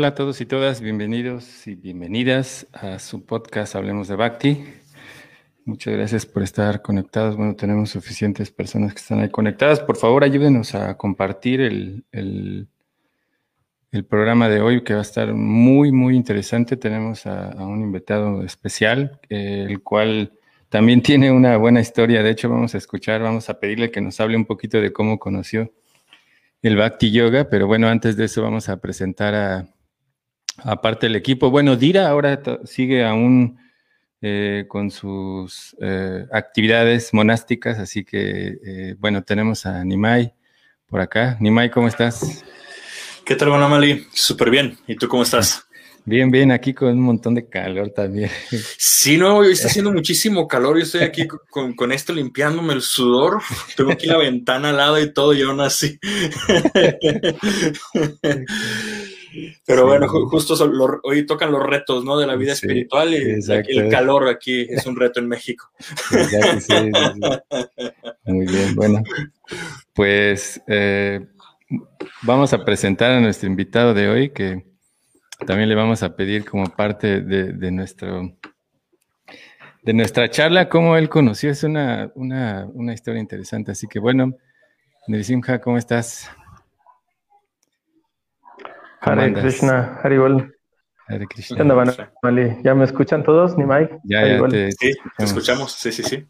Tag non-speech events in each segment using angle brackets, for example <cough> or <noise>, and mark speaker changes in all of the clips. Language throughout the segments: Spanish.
Speaker 1: Hola, a todos y todas, bienvenidos y bienvenidas a su podcast Hablemos de Bhakti. Muchas gracias por estar conectados. Bueno, tenemos suficientes personas que están ahí conectadas. Por favor, ayúdenos a compartir el, el, programa de hoy que va a estar muy, muy interesante. Tenemos a, un invitado especial, el cual también <laughs> tiene una buena historia. De hecho, vamos a escuchar, vamos a pedirle que nos hable un poquito de cómo conoció el Bhakti Yoga, pero bueno, antes de eso vamos a presentar a, aparte del equipo. Bueno, Dira ahora sigue aún eh, con sus eh, actividades monásticas, así que eh, bueno, tenemos a Nimai por acá. Nimai, ¿cómo estás?
Speaker 2: ¿Qué tal, Mali? Súper bien. ¿Y tú cómo estás?
Speaker 1: Bien, bien, aquí con un montón de calor también.
Speaker 2: Sí, no, hoy está haciendo muchísimo calor. Yo estoy aquí con, esto limpiándome el sudor. Tengo aquí la ventana al lado y todo, y aún así. <laughs> Pero bueno, justo hoy tocan los retos, ¿no? De la vida espiritual y el calor aquí es un reto en México. <laughs>
Speaker 1: Muy bien, bueno. Pues eh, vamos a presentar a nuestro invitado de hoy que también le vamos a pedir como parte de, nuestro de nuestra charla cómo él conoció. Es una, historia interesante. Así que bueno, Nerisimha, ¿cómo estás?
Speaker 3: Hare Krishna, Haribol. Hare Krishna. ¿Ya me escuchan todos, Nimai?
Speaker 2: Ya, ya te, sí, te escuchamos. Sí, sí, sí.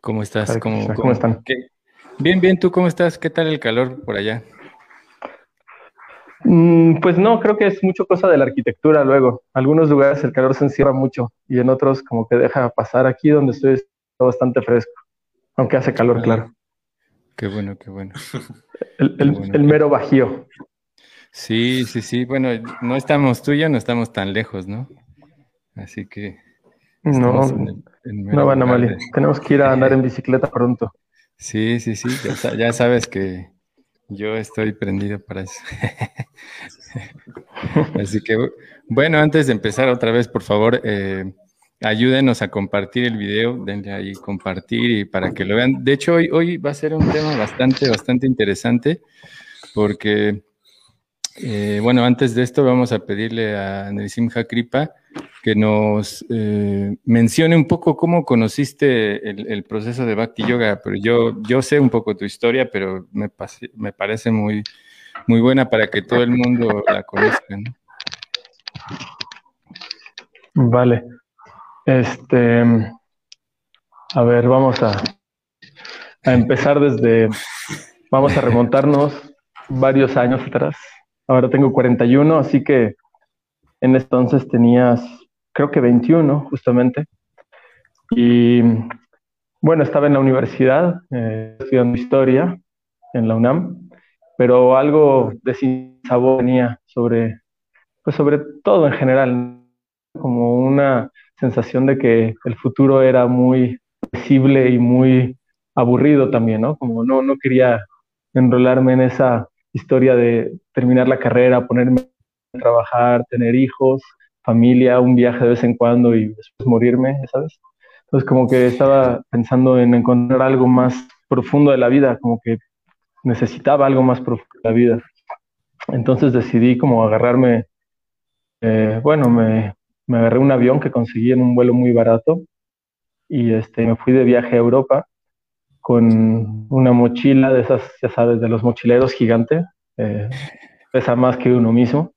Speaker 1: ¿Cómo estás?
Speaker 3: ¿Cómo, cómo, están?
Speaker 1: Bien, bien. ¿Tú cómo estás? ¿Qué tal el calor por allá?
Speaker 3: Mm, pues no, creo que es mucho cosa de la arquitectura luego. En algunos lugares el calor se encierra mucho y en otros como que deja pasar. Aquí donde estoy está bastante fresco, aunque hace calor, claro.
Speaker 1: Qué bueno, qué bueno. <laughs>
Speaker 3: El, mero bajío.
Speaker 1: Sí, sí, sí. Bueno, no estamos tú y yo, no estamos tan lejos, ¿no? Así que...
Speaker 3: No, no van a mal. Tenemos que ir a andar en <laughs> bicicleta pronto.
Speaker 1: Sí, sí, sí. ya sabes que yo estoy prendido para eso. <laughs> Así que, bueno, antes de empezar otra vez, por favor, eh, ayúdenos a compartir el video, denle ahí compartir y para que lo vean. De hecho, hoy, hoy va a ser un tema bastante, bastante interesante porque, eh, bueno, antes de esto vamos a pedirle a Nerisimha Kripa que nos eh, mencione un poco cómo conociste el, proceso de Bhakti Yoga, pero yo, yo sé un poco tu historia, pero me, me parece muy, muy buena para que todo el mundo la conozca.
Speaker 3: Vale. Este, a ver, vamos a, empezar desde, vamos a remontarnos varios años atrás. Ahora tengo 41, así que en entonces tenías, creo que 21 justamente. Y bueno, estaba en la universidad eh, estudiando historia en la UNAM, pero algo de sin sabor tenía sobre, pues sobre todo en general, como una sensación de que el futuro era muy visible y muy aburrido también, ¿no? Como no, no quería enrolarme en esa historia de terminar la carrera, ponerme trabajar, tener hijos, familia, un viaje de vez en cuando y después morirme, ¿sabes? Entonces como que estaba pensando en encontrar algo más profundo de la vida, como que necesitaba algo más profundo de la vida. Entonces decidí como agarrarme, eh, bueno, me, me agarré un avión que conseguí en un vuelo muy barato y este, me fui de viaje a Europa con una mochila de esas, ya sabes, de los mochileros gigantes, eh, pesa más que uno mismo.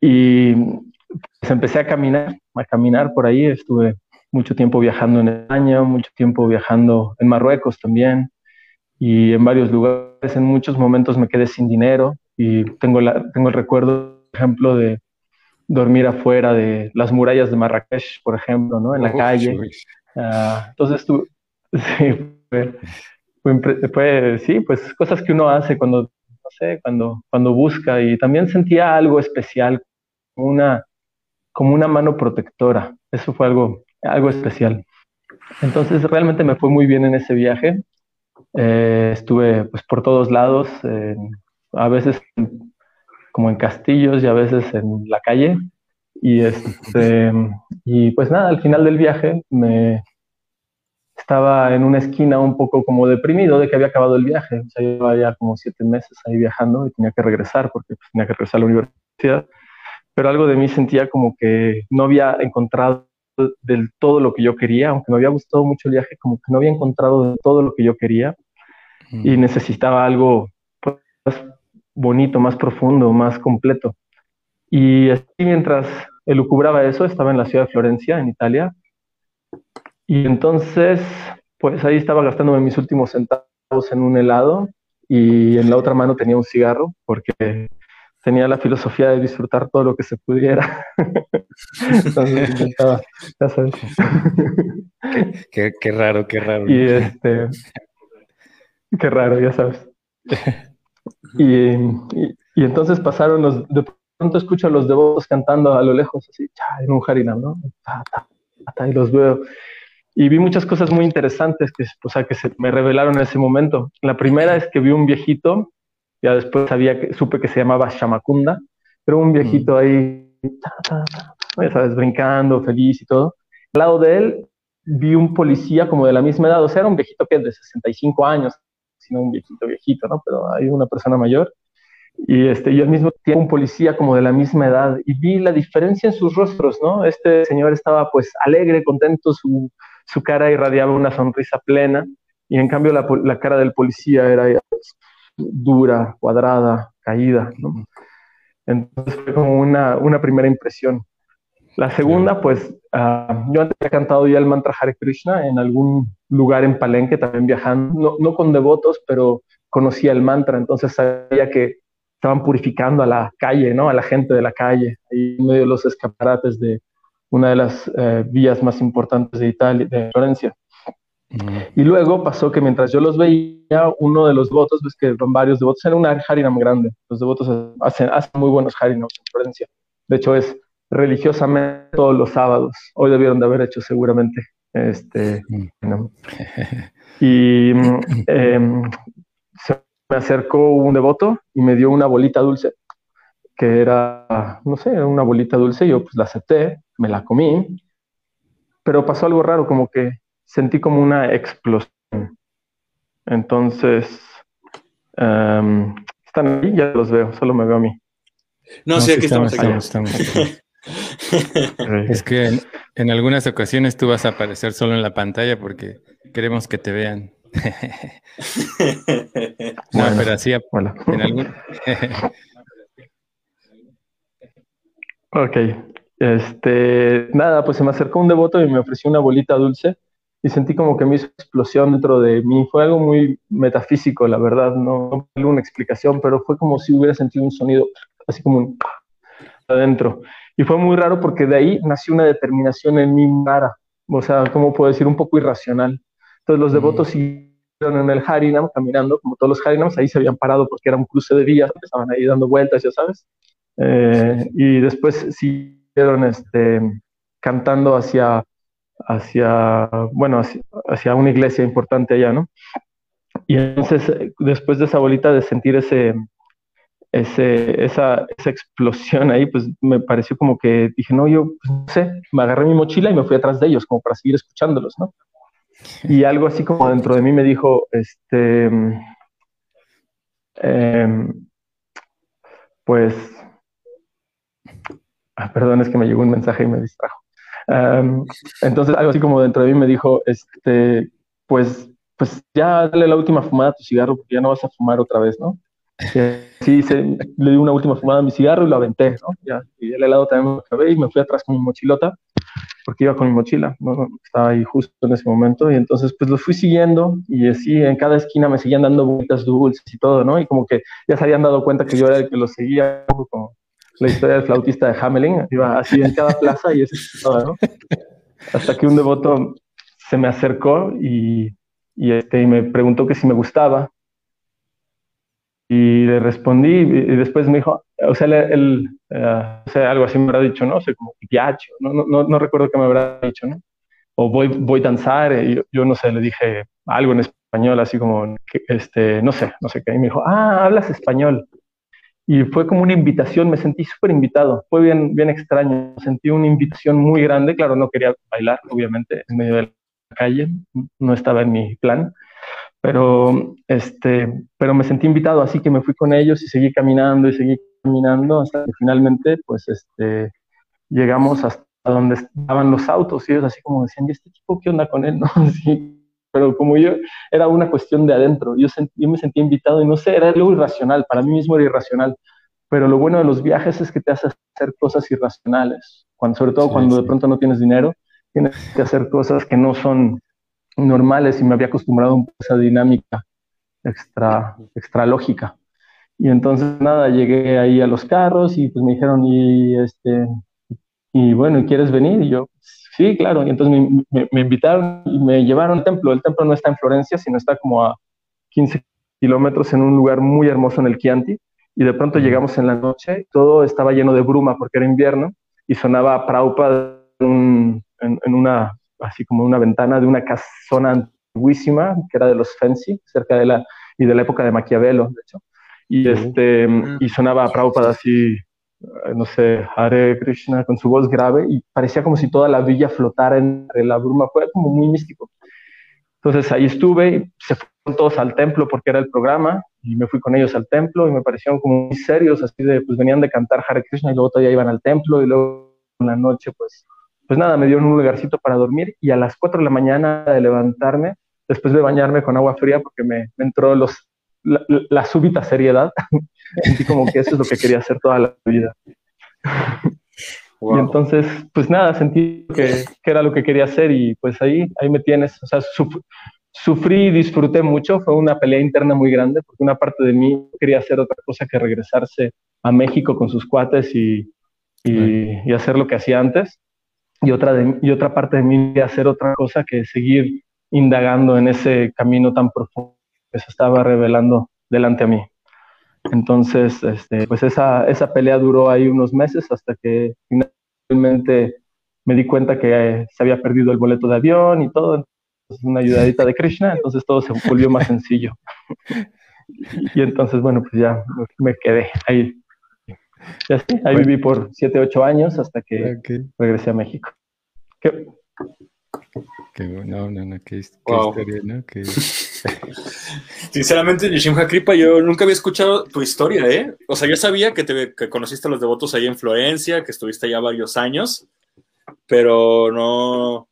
Speaker 3: Y pues empecé a caminar, a caminar por ahí. Estuve mucho tiempo viajando en España, mucho tiempo viajando en Marruecos también y en varios lugares. En muchos momentos me quedé sin dinero y tengo, la, tengo el recuerdo, por ejemplo, de dormir afuera de las murallas de Marrakech, por ejemplo, ¿no? En la calle. Ah, entonces, tú, <laughs> sí, fue, sí, pues cosas que uno hace cuando, no sé, cuando, cuando busca y también sentía algo especial una, como una mano protectora. Eso fue algo, algo especial. Entonces realmente me fue muy bien en ese viaje. Eh, estuve pues por todos lados, a veces como en castillos y a veces en la calle. Y, este, y pues nada, al final del viaje me estaba en una esquina un poco como deprimido de que había acabado el viaje. O sea, llevaba ya como siete meses ahí viajando y tenía que regresar porque pues, tenía que regresar a la universidad. Pero algo de mí sentía como que no había encontrado del todo lo que yo quería, aunque me había gustado mucho el viaje, como que no había encontrado todo lo que yo quería y necesitaba algo pues, bonito, más profundo, más completo. Y así mientras elucubraba eso, estaba en la ciudad de Florencia, en Italia, y entonces, pues ahí estaba gastándome mis últimos centavos en un helado y en la otra mano tenía un cigarro porque tenía la filosofía de disfrutar todo lo que se pudiera. <laughs> entonces <laughs> intentaba, ya sabes.
Speaker 1: Qué, qué, raro, qué raro.
Speaker 3: Y este, qué raro, ya sabes. <laughs> Y, y, entonces pasaron los, de pronto escucho a los devotos cantando a lo lejos, así, en un harinam, ¿no? y los veo y vi muchas cosas muy interesantes que, o sea, que se me revelaron en ese momento. La primera es que vi un viejito, ya después sabía que, supe que se llamaba Shamakunda, pero un viejito mm. ahí, ya sabes, brincando, feliz y todo. Al lado de él vi un policía como de la misma edad, o sea, era un viejito que es de 65 años, sino un viejito viejito, ¿no? Pero hay una persona mayor. Y este, yo al mismo tiempo un policía como de la misma edad y vi la diferencia en sus rostros, ¿no? Este señor estaba pues alegre, contento, su, su cara irradiaba una sonrisa plena y en cambio la, cara del policía era dura, cuadrada, caída. Entonces fue como una, primera impresión. La segunda, pues ah, yo antes había cantado ya el mantra Hare Krishna en algún lugar en Palenque, también viajando, no, con devotos, pero conocía el mantra, entonces sabía que estaban purificando a la calle, ¿no? A la gente de la calle, ahí en medio de los escaparates de, una de las eh, vías más importantes de Italia, de Florencia. Y luego pasó que mientras yo los veía, uno de los devotos, ves que son varios devotos, era una harinam grande. Los devotos hacen, hacen muy buenos harinams en Florencia. De hecho, es religiosamente todos los sábados. Hoy debieron de haber hecho seguramente este. <laughs> Y em, se me acercó un devoto y me dio una bolita dulce, que era, no sé, una bolita dulce. Yo pues la acepté me la comí, pero pasó algo raro, como que sentí como una explosión. Entonces, um, están ahí, ya los veo, solo me veo a mí.
Speaker 2: No, sí, aquí estamos, <laughs>
Speaker 1: es que en, algunas ocasiones tú vas a aparecer solo en la pantalla porque queremos que te vean. <laughs> no, pero así, en algún...
Speaker 3: ok, este, nada, pues se me acercó un devoto y me ofreció una bolita dulce y sentí como que me hizo explosión dentro de mí. Fue algo muy metafísico, la verdad, no, no una explicación, pero fue como si hubiera sentido un sonido así como un adentro. Y fue muy raro porque de ahí nació una determinación en mi cara, o sea, ¿cómo puedo decir? Un poco irracional. Entonces los devotos siguieron en el Harinam caminando, como todos los Harinams, ahí se habían parado porque era un cruce de vías, estaban ahí dando vueltas, ya sabes. Eh, y después sí este, cantando hacia, hacia, bueno, hacia, una iglesia importante allá, ¿no? Y entonces, después de esa bolita, de sentir ese, ese, esa, esa, explosión ahí, pues me pareció como que dije, no, yo pues, no sé, me agarré mi mochila y me fui atrás de ellos, como para seguir escuchándolos, ¿no? Y algo así como dentro de mí me dijo, este, em, pues Ah, perdón, es que me llegó un mensaje y me distrajo. entonces, algo así como dentro de mí me dijo, este, pues, pues ya dale la última fumada a tu cigarro porque ya no vas a fumar otra vez, ¿no? Sí, le di una última fumada a mi cigarro y lo aventé, ¿no? Ya, y el helado también me acabé y me fui atrás con mi mochilota porque iba con mi mochila, ¿no? estaba ahí justo en ese momento y entonces pues los fui siguiendo y así en cada esquina me seguían dando vueltas dulces y todo, ¿no? Y como que ya se habían dado cuenta que yo era el que los seguía, como la historia del flautista de Hamelin, iba así en cada plaza y eso ¿no? Hasta que un devoto se me acercó y, y, este, y me preguntó que si me gustaba. Y le respondí y después me dijo, o sea, él, eh, o sea, algo así me habrá dicho, ¿no? O sea, como piacho, no, no, no, recuerdo qué me habrá dicho, ¿no? O voy, voy a danzar, y yo, yo, no sé, le dije algo en español, así como, este, no sé, no sé qué. Y me dijo, ah, hablas español y fue como una invitación, me sentí súper invitado, fue bien, bien extraño, sentí una invitación muy grande, claro, no quería bailar, obviamente, en medio de la calle, no estaba en mi plan, pero, este, pero me sentí invitado, así que me fui con ellos y seguí caminando y seguí caminando hasta que finalmente, pues, este, llegamos hasta donde estaban los autos y ellos así como decían, ¿y este tipo qué onda con él? <laughs> ¿No? pero como yo, era una cuestión de adentro, yo, yo me sentí invitado y no sé, era algo irracional, para mí mismo era irracional, pero lo bueno de los viajes es que te hace hacer cosas irracionales, cuando, sobre todo cuando de pronto no tienes dinero, tienes que hacer cosas que no son normales y me había acostumbrado a esa dinámica extra, extra lógica. Y entonces nada, llegué ahí a los carros y pues me dijeron, y este, y bueno, ¿quieres venir? Y yo, sí, claro. Y entonces me, me, invitaron y me llevaron al templo. El templo no está en Florencia, sino está como a 15 kilómetros en un lugar muy hermoso en el Chianti. Y de pronto llegamos en la noche, todo estaba lleno de bruma porque era invierno y sonaba Praupa en, en, una, así como una ventana de una casona antiguísima que era de los Fancy, cerca de la, y de la época de Maquiavelo, de hecho. Y, este, y sonaba Prabhupada así, no sé, Hare Krishna con su voz grave y parecía como si toda la villa flotara entre la bruma, fue como muy místico. Entonces ahí estuve y se fueron todos al templo porque era el programa y me fui con ellos al templo y me parecieron como muy serios, así de, pues venían de cantar Hare Krishna y luego todavía iban al templo y luego en la noche, pues, pues nada, me dieron un lugarcito para dormir y a las 4 de la mañana de levantarme, después de bañarme con agua fría porque me, entró los, la, súbita seriedad, <laughs> sentí como que eso es lo que quería hacer toda la vida. <laughs> Y entonces, pues nada, sentí que, que, era lo que quería hacer y pues ahí, ahí me tienes. O sea, sufrí y disfruté mucho, fue una pelea interna muy grande porque una parte de mí quería hacer otra cosa que regresarse a México con sus cuates y, y, hacer lo que hacía antes. Y otra, de, y otra parte de mí quería hacer otra cosa que seguir indagando en ese camino tan profundo que se estaba revelando delante a mí. Entonces, este, pues esa, esa pelea duró ahí unos meses hasta que finalmente me di cuenta que se había perdido el boleto de avión y todo una ayudadita de Krishna, entonces todo se volvió más sencillo. <laughs> y entonces, bueno, pues ya me quedé ahí. Y así, ahí viví por 7, 8 años hasta que regresé a México.
Speaker 1: Qué, qué bueno, no, no, qué, historia, ¿no? <laughs>
Speaker 2: Sinceramente, Nishimha Kripa, yo nunca había escuchado tu historia, ¿eh? O sea, yo sabía que, te, que conociste a los devotos ahí en Florencia, que estuviste allá varios años, pero no,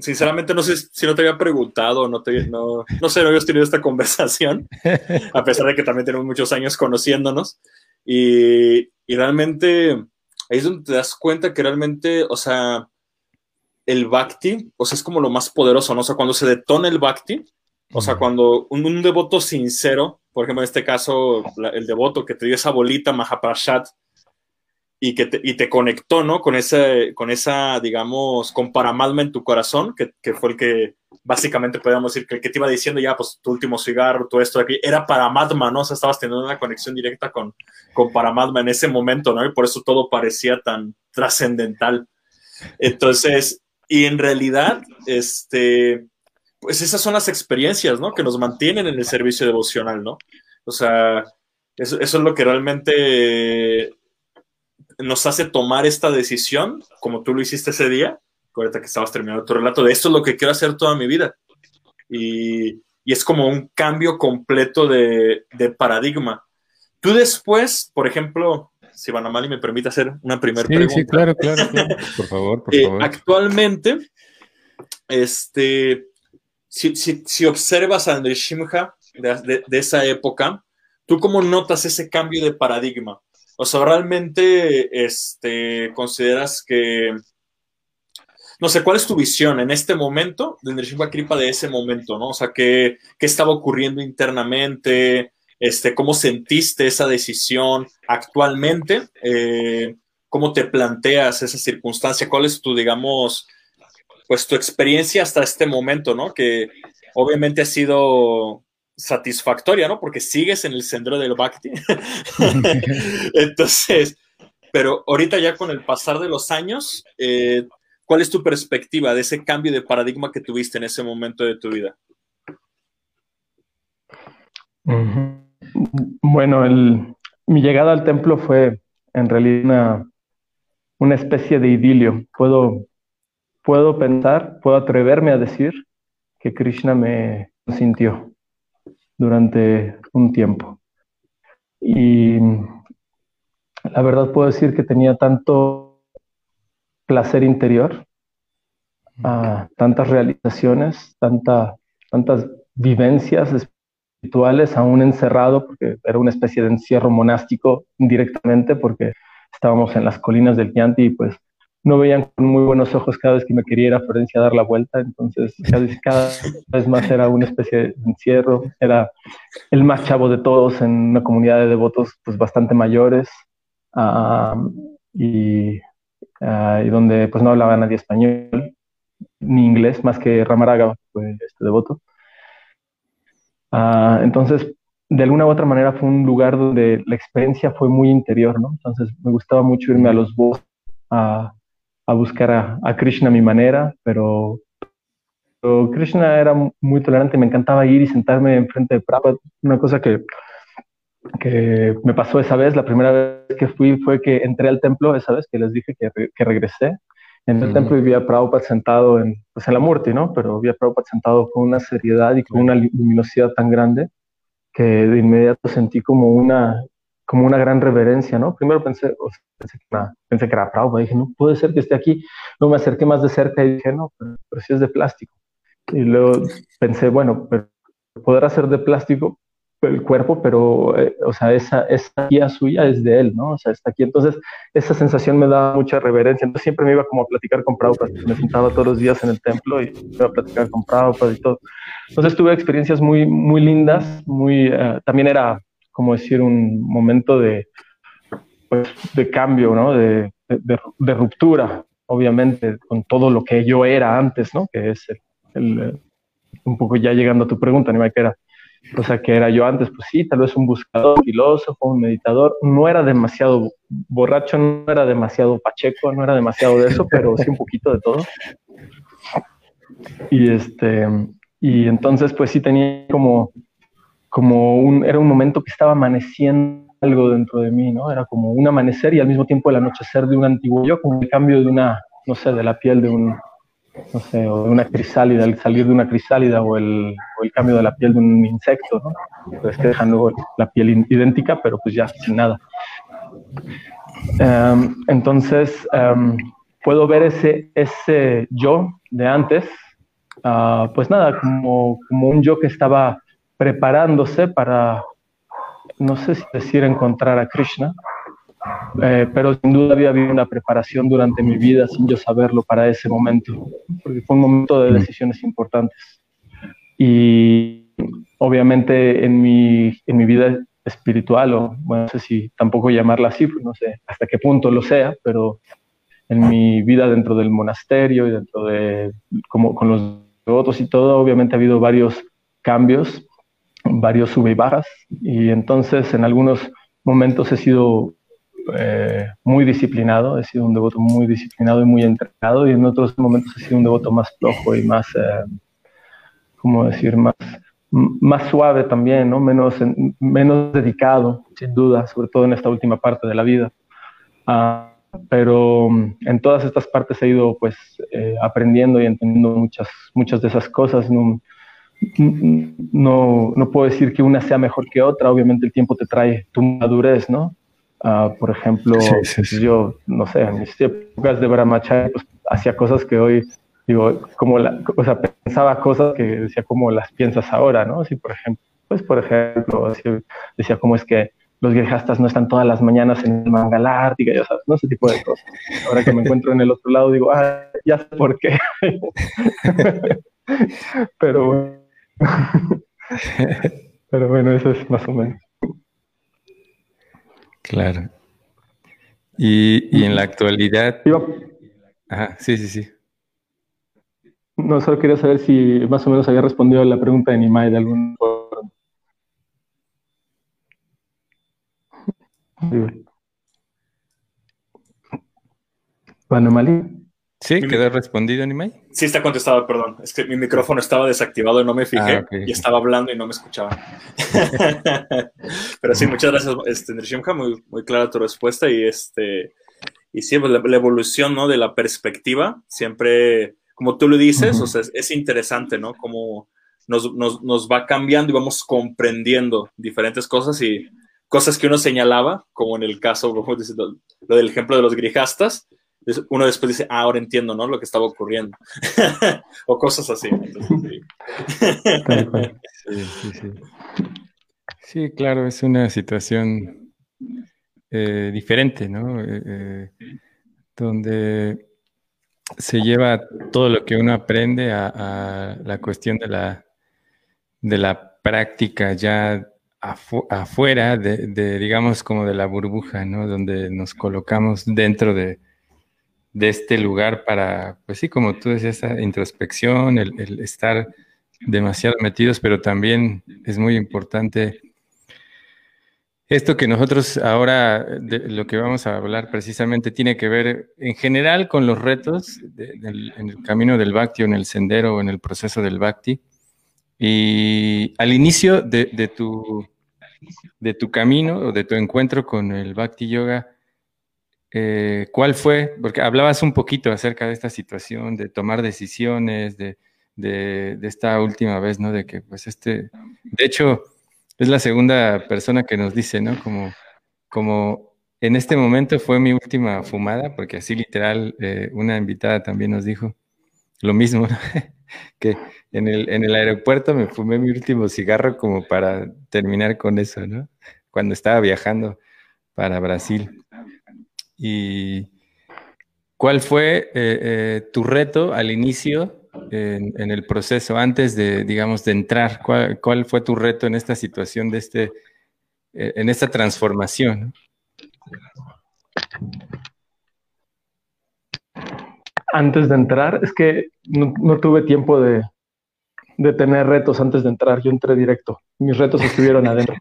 Speaker 2: sinceramente no sé si no te había preguntado, no, te, no, no sé, no habías tenido esta <laughs> conversación, a pesar de que también tenemos muchos años conociéndonos. Y, y, realmente ahí es donde te das cuenta que realmente, o sea, el Bhakti, o sea, es como lo más poderoso, ¿no? O sea, cuando se detona el Bhakti, o sea, cuando un, un devoto sincero, por ejemplo, en este caso, el devoto que te dio esa bolita Mahaprashat, y que te, y te conectó, ¿no? Con, ese, con esa, digamos, con Paramatma en tu corazón, que, que, fue el que básicamente podríamos decir que el que te iba diciendo ya, pues tu último cigarro, todo esto aquí, era Paramatma, ¿no? O sea, estabas teniendo una conexión directa con, con Paramatma en ese momento, ¿no? Y por eso todo parecía tan trascendental. Entonces, y en realidad, este, pues esas son las experiencias, ¿no? Que nos mantienen en el servicio devocional, ¿no? O sea, eso, eso es lo que realmente nos hace tomar esta decisión, como tú lo hiciste ese día, ahorita que estabas terminando tu relato, de esto es lo que quiero hacer toda mi vida. Y, y es como un cambio completo de, de, paradigma. Tú después, por ejemplo, si Van Amali me permite hacer una primera pregunta.
Speaker 1: Sí, claro, claro, Por favor, por <laughs> eh, favor.
Speaker 2: Actualmente, este, si, si, si observas a Andrés Shimha de, de, de esa época, ¿tú cómo notas ese cambio de paradigma? O sea, realmente este, consideras que, no sé, ¿cuál es tu visión en este momento de Nrsimha Kripa de ese momento, ¿no? O sea, ¿qué, qué estaba ocurriendo internamente? Este, ¿Cómo sentiste esa decisión actualmente? Eh, ¿Cómo te planteas esa circunstancia? ¿Cuál es tu, digamos, pues tu experiencia hasta este momento, ¿no? Que obviamente ha sido satisfactoria, ¿no? Porque sigues en el sendero del Bhakti. <laughs> <laughs> Entonces, pero ahorita ya con el pasar de los años, eh, ¿cuál es tu perspectiva de ese cambio de paradigma que tuviste en ese momento de tu vida?
Speaker 3: Bueno, mi llegada al templo fue en realidad una, una especie de idilio. Puedo, puedo pensar, puedo atreverme a decir que Krishna me sintió durante un tiempo. Y la verdad puedo decir que tenía tanto placer interior, tantas realizaciones, tanta, tantas vivencias espirituales, aún encerrado, porque era una especie de encierro monástico indirectamente, porque estábamos en las colinas del Chianti y pues no veían con muy buenos ojos cada vez que me quería ir a Florencia a dar la vuelta, entonces cada, cada vez más era una especie de encierro, era el más chavo de todos en una comunidad de devotos pues bastante mayores. Y, ah, y, donde pues no hablaba nadie español ni inglés más que Ramaraga, fue este devoto. Ah, entonces, de alguna u otra manera fue un lugar donde la experiencia fue muy interior, ¿no? Entonces me gustaba mucho irme a los bosques a a buscar a, Krishna a mi manera, pero, Krishna era muy tolerante, me encantaba ir y sentarme enfrente de Prabhupada. Una cosa que, que me pasó esa vez, la primera vez que fui fue que entré al templo, esa vez que les dije que, que regresé. En el templo y vi a Prabhupada sentado en, pues en la muerte, ¿no? Pero vi a Prabhupada sentado con una seriedad y con una luminosidad tan grande que de inmediato sentí como una, como una gran reverencia, ¿no? Primero pensé, pensé, que, era, pensé que era Prabhupada, dije, no puede ser que esté aquí. Luego me acerqué más de cerca y dije, no, pero, si es de plástico. Y luego pensé, bueno, pero podrá ser de plástico el cuerpo, pero, eh, o sea, esa, esa guía suya es de él, ¿no? O sea, está aquí. Entonces, esa sensación me da mucha reverencia. Entonces, siempre me iba como a platicar con Prabhupada. Me sentaba todos los días en el templo y iba a platicar con Prabhupada y todo. Entonces, tuve experiencias muy, muy lindas, muy, uh, también era como decir, un momento de, pues, de cambio, ¿no? De, de, ruptura, obviamente, con todo lo que yo era antes, ¿no? Que es el, un poco ya llegando a tu pregunta, ni que era, o sea, que era yo antes, pues sí, tal vez un buscador, filósofo, un meditador, no era demasiado borracho, no era demasiado pacheco, no era demasiado de eso, pero sí un poquito de todo. Y este, y entonces pues sí tenía como como un, era un momento que estaba amaneciendo algo dentro de mí, ¿no? Era como un amanecer y al mismo tiempo el anochecer de un antiguo yo, como el cambio de una, no sé, de la piel de un, no sé, o de una crisálida, el salir de una crisálida o el, o el cambio de la piel de un insecto, ¿no? Pues que dejan la piel idéntica, pero pues ya sin nada. Um, entonces, um, puedo ver ese, ese yo de antes, uh, pues nada, como, como un yo que estaba preparándose para, no sé si decir encontrar a Krishna, eh, pero sin duda había habido una preparación durante mi vida sin yo saberlo para ese momento, porque fue un momento de decisiones importantes. Y obviamente en mi, en mi vida espiritual, o bueno, no sé si tampoco llamarla así, pues no sé hasta qué punto lo sea, pero en mi vida dentro del monasterio y dentro de, como con los devotos y todo, obviamente ha habido varios cambios varios sube y bajas y entonces en algunos momentos he sido eh, muy disciplinado, he sido un devoto muy disciplinado y muy entrenado y en otros momentos he sido un devoto más flojo y más, eh, ¿cómo decir?, más, más suave también, ¿no? menos, menos dedicado, sin duda, sobre todo en esta última parte de la vida. Ah, pero en todas estas partes he ido pues eh, aprendiendo y entendiendo muchas, muchas de esas cosas. ¿no? no, no puedo decir que una sea mejor que otra, obviamente el tiempo te trae tu madurez, ¿no? Uh, por ejemplo, yo, no sé, en mis épocas de Brahmacharya, pues, hacía cosas que hoy, digo, como la, o sea, pensaba cosas que decía como las piensas ahora, ¿no? Así, por ejemplo, pues, por ejemplo, decía cómo es que los grejastas no están todas las mañanas en el mangalar, diga, ya sabes, ¿no? Ese tipo de cosas. Ahora que me encuentro en el otro lado, digo, ah, ya sé por qué. <laughs> Pero bueno <laughs> Pero bueno, eso es más o menos.
Speaker 1: Claro. Y, en la actualidad. Ajá, sí, sí, sí.
Speaker 3: No, solo quería saber si más o menos había respondido a la pregunta de Nimai de algún forma.
Speaker 1: Sí, quedó respondido, Animay.
Speaker 2: Sí, está contestado, perdón. Es que mi micrófono estaba desactivado y no me fijé. Ah, y estaba hablando y no me escuchaba. <laughs> Pero sí, muchas gracias, este, Muy, muy clara tu respuesta. Y este y siempre pues, la, evolución, ¿no? De la perspectiva, siempre, como tú lo dices, o sea, es, interesante, ¿no? Como nos, nos, nos, va cambiando y vamos comprendiendo diferentes cosas y cosas que uno señalaba, como en el caso, como dices, lo, del ejemplo de los grijastas, uno después dice, ah, ahora entiendo, ¿no? Lo que estaba ocurriendo. <laughs> o cosas así. <laughs>
Speaker 1: sí. sí, sí, sí. claro, es una situación eh, diferente, ¿no? Eh, eh, donde se lleva todo lo que uno aprende a, la cuestión de la, de la práctica ya afuera de, digamos, como de la burbuja, ¿no? Donde nos colocamos dentro de, de este lugar para, pues sí, como tú decías, esa introspección, el, estar demasiado metidos, pero también es muy importante esto que nosotros ahora, de lo que vamos a hablar precisamente, tiene que ver en general con los retos en el camino del Bhakti o en el sendero o en el proceso del Bhakti. Y al inicio de, tu, de tu camino o de tu encuentro con el Bhakti Yoga, eh, ¿cuál fue? Porque hablabas un poquito acerca de esta situación, de tomar decisiones, de, de, esta última vez, ¿no? De que, pues, este, de hecho, es la segunda persona que nos dice, ¿no? Como, como en este momento fue mi última fumada, porque así literal, eh, una invitada también nos dijo lo mismo, <laughs> que en el, en el aeropuerto me fumé mi último cigarro como para terminar con eso, ¿no? Cuando estaba viajando para Brasil. ¿Y cuál fue eh, eh, tu reto al inicio en, el proceso, antes de, digamos, de entrar? ¿Cuál, fue tu reto en esta situación, de este, eh, en esta transformación?
Speaker 3: Antes de entrar, es que no, tuve tiempo de, de, tener retos antes de entrar. Yo entré directo. Mis retos estuvieron adentro.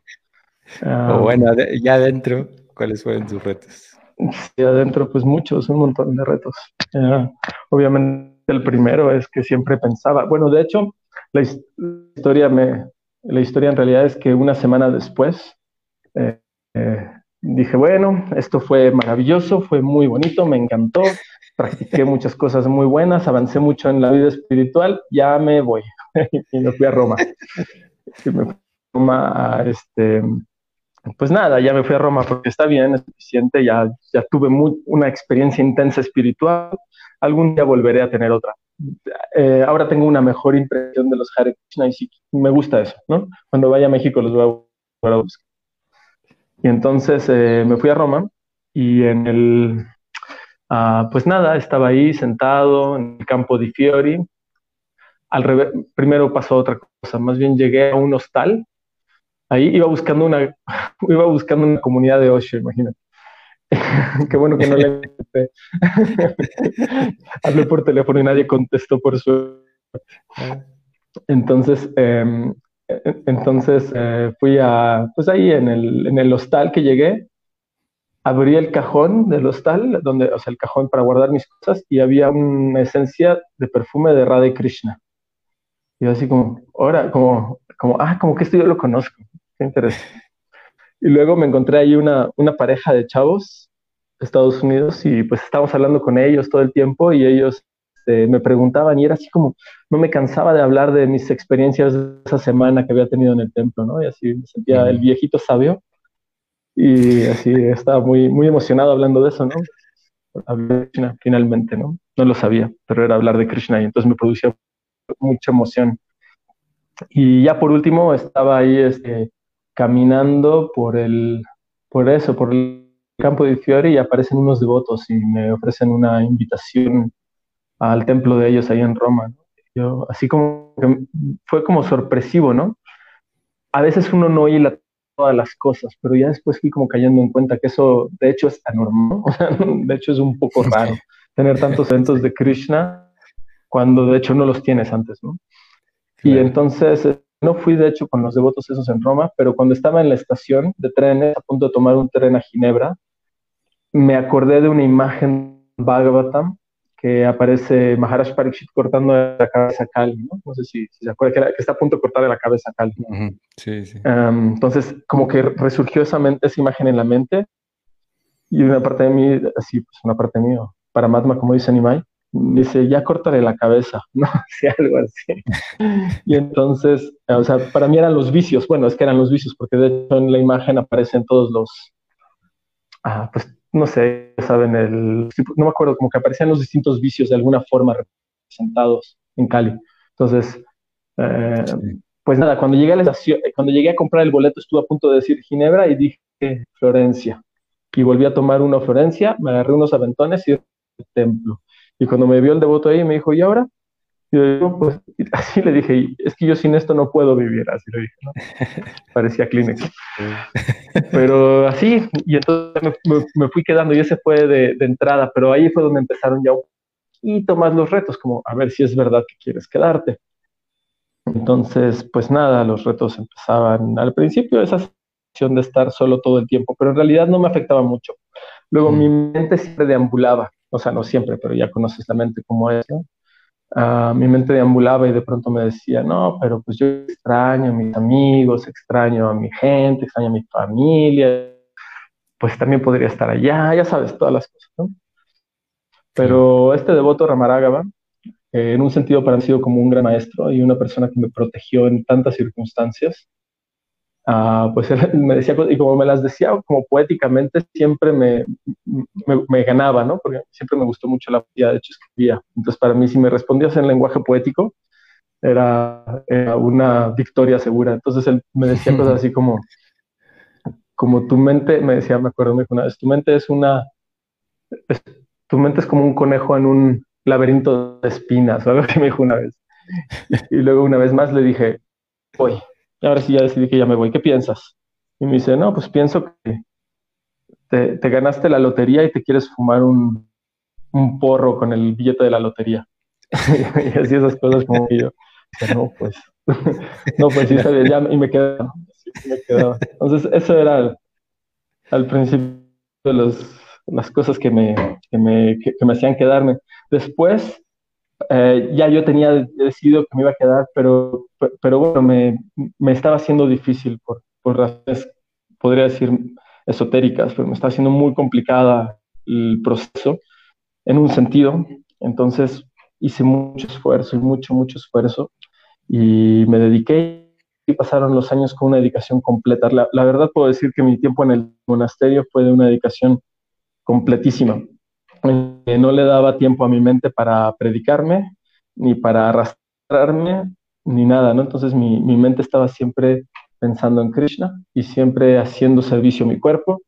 Speaker 3: <laughs>
Speaker 1: o bueno, ya adentro, ¿cuáles fueron tus retos?
Speaker 3: Sí, adentro, pues muchos, un montón de retos. Eh, obviamente el primero es que siempre pensaba, bueno, de hecho, la, historia me, la historia en realidad es que una semana después eh, eh, dije, bueno, esto fue maravilloso, fue muy bonito, me encantó, practiqué muchas cosas muy buenas, avancé mucho en la vida espiritual, ya me voy. <laughs> y me fui a Roma. Y me fui a Roma a este pues nada, ya me fui a Roma porque está bien, es suficiente, ya, ya tuve una experiencia intensa espiritual, algún día volveré a tener otra. Eh, ahora tengo una mejor impresión de los Hare Krishna y me gusta eso, ¿no? Cuando vaya a México los voy a, buscar. Y entonces eh, me fui a Roma y en el, ah, pues nada, estaba ahí sentado en el campo di Fiori. Al revés, primero pasó otra cosa, más bien llegué a un hostal ahí iba buscando una, <laughs> iba buscando una comunidad de Osho, imagínate. <laughs> Qué bueno que no le <laughs> Hablé por teléfono y nadie contestó por su. Entonces, em, entonces eh, fui a, pues ahí en el, en el hostal que llegué, abrí el cajón del hostal, donde, o sea, el cajón para guardar mis cosas, y había una esencia de perfume de Radha Krishna. Y así como, ahora, como, como, ah, como que esto yo lo conozco. Qué interesante. Y luego me encontré ahí una, una pareja de chavos de Estados Unidos y pues estábamos hablando con ellos todo el tiempo y ellos este, me preguntaban y era así como, no me cansaba de hablar de mis experiencias de esa semana que había tenido en el templo, ¿no? Y así me sentía el viejito sabio y así estaba muy, muy emocionado hablando de eso, ¿no? De Krishna, finalmente, ¿no? No lo sabía, pero era hablar de Krishna y entonces me producía mucha emoción. Y ya por último estaba ahí este, caminando por el, por eso, por el campo de Fiori y aparecen unos devotos y me ofrecen una invitación al templo de ellos ahí en Roma. Yo, así como que fue como sorpresivo, ¿no? A veces uno no hila todas las cosas, pero ya después fui como cayendo en cuenta que eso de hecho es anormal, <laughs> o sea, de hecho es un poco raro tener tantos eventos de Krishna cuando de hecho no los tienes antes, ¿no? Y entonces no fui, de hecho, con los devotos esos en Roma, pero cuando estaba en la estación de trenes, a punto de tomar un tren a Ginebra, me acordé de una imagen Bhagavatam que aparece Maharaj Pariksit cortando la cabeza a Kali, ¿no? No sé si, se acuerda, que, está a punto de cortarle la cabeza a Kali.
Speaker 1: Sí, sí.
Speaker 3: entonces, como que resurgió esa, esa imagen en la mente y una parte de mí, así, pues una parte de mí, Paramatma, como dice Nimai, dice, ya córtale la cabeza, <laughs> ¿no? Sí, algo así. Y entonces, o sea, para mí eran los vicios, bueno, es que eran los vicios, porque de hecho en la imagen aparecen todos los, ah, pues, no sé, saben, el, no me acuerdo, como que aparecían los distintos vicios de alguna forma representados en Cali. Entonces, eh, pues nada, cuando llegué a la estación, cuando llegué a comprar el boleto estuve a punto de decir Ginebra y dije Florencia. Y volví a tomar una Florencia, me agarré unos aventones y el templo. Y cuando me vio el devoto ahí, me dijo, ¿y ahora? Y yo, pues, <laughs> así le dije, es que yo sin esto no puedo vivir, así le dije, ¿no? <laughs> Parecía Kleenex. <laughs> Pero así, y entonces me, fui quedando y ese fue de, de, entrada, pero ahí fue donde empezaron ya un poquito más los retos, como a ver si es verdad que quieres quedarte. Entonces, pues nada, los retos empezaban al principio esa sensación de estar solo todo el tiempo, pero en realidad no me afectaba mucho. Luego mi mente siempre deambulaba, o sea, no siempre, pero ya conoces la mente como es, ¿no? Ah, mi mente deambulaba y de pronto me decía, no, pero pues yo extraño a mis amigos, extraño a mi gente, extraño a mi familia, pues también podría estar allá, ya sabes, todas las cosas, ¿no? Pero este devoto Ramaragava, eh, en un sentido para mí ha sido como un gran maestro y una persona que me protegió en tantas circunstancias, Ah, pues él me decía, y como me las decía, como poéticamente, siempre me, me, ganaba, ¿no? Porque siempre me gustó mucho la poesía, de hecho escribía. Entonces, para mí, si me respondías en lenguaje poético, era, una victoria segura. Entonces, él me decía cosas <laughs> así como, como tu mente, me decía, me acuerdo, me dijo una vez, tu mente es una, tu mente es como un conejo en un laberinto de espinas, o algo que me dijo una vez. Y luego una vez más le dije, voy ahora sí ya decidí que ya me voy, ¿qué piensas? Y me dice, no, pues pienso que te, ganaste la lotería y te quieres fumar un, porro con el billete de la lotería. <laughs> y así esas cosas como que yo, no, pues, <laughs> no, pues sí, sabía, ya, y me quedaba, Entonces, eso era al, principio los, las cosas que me, que me, que me hacían quedarme. Después, eh, ya yo tenía decidido que me iba a quedar, pero, pero bueno, me, me estaba haciendo difícil por, por razones, podría decir, esotéricas, pero me estaba haciendo muy complicada el proceso en un sentido. Entonces hice mucho esfuerzo y mucho, mucho esfuerzo y me dediqué y pasaron los años con una dedicación completa. La, la verdad puedo decir que mi tiempo en el monasterio fue de una dedicación completísima no le daba tiempo a mi mente para predicarme, ni para arrastrarme, ni nada, ¿no? Entonces mi, mi mente estaba siempre pensando en Krishna y siempre haciendo servicio a mi cuerpo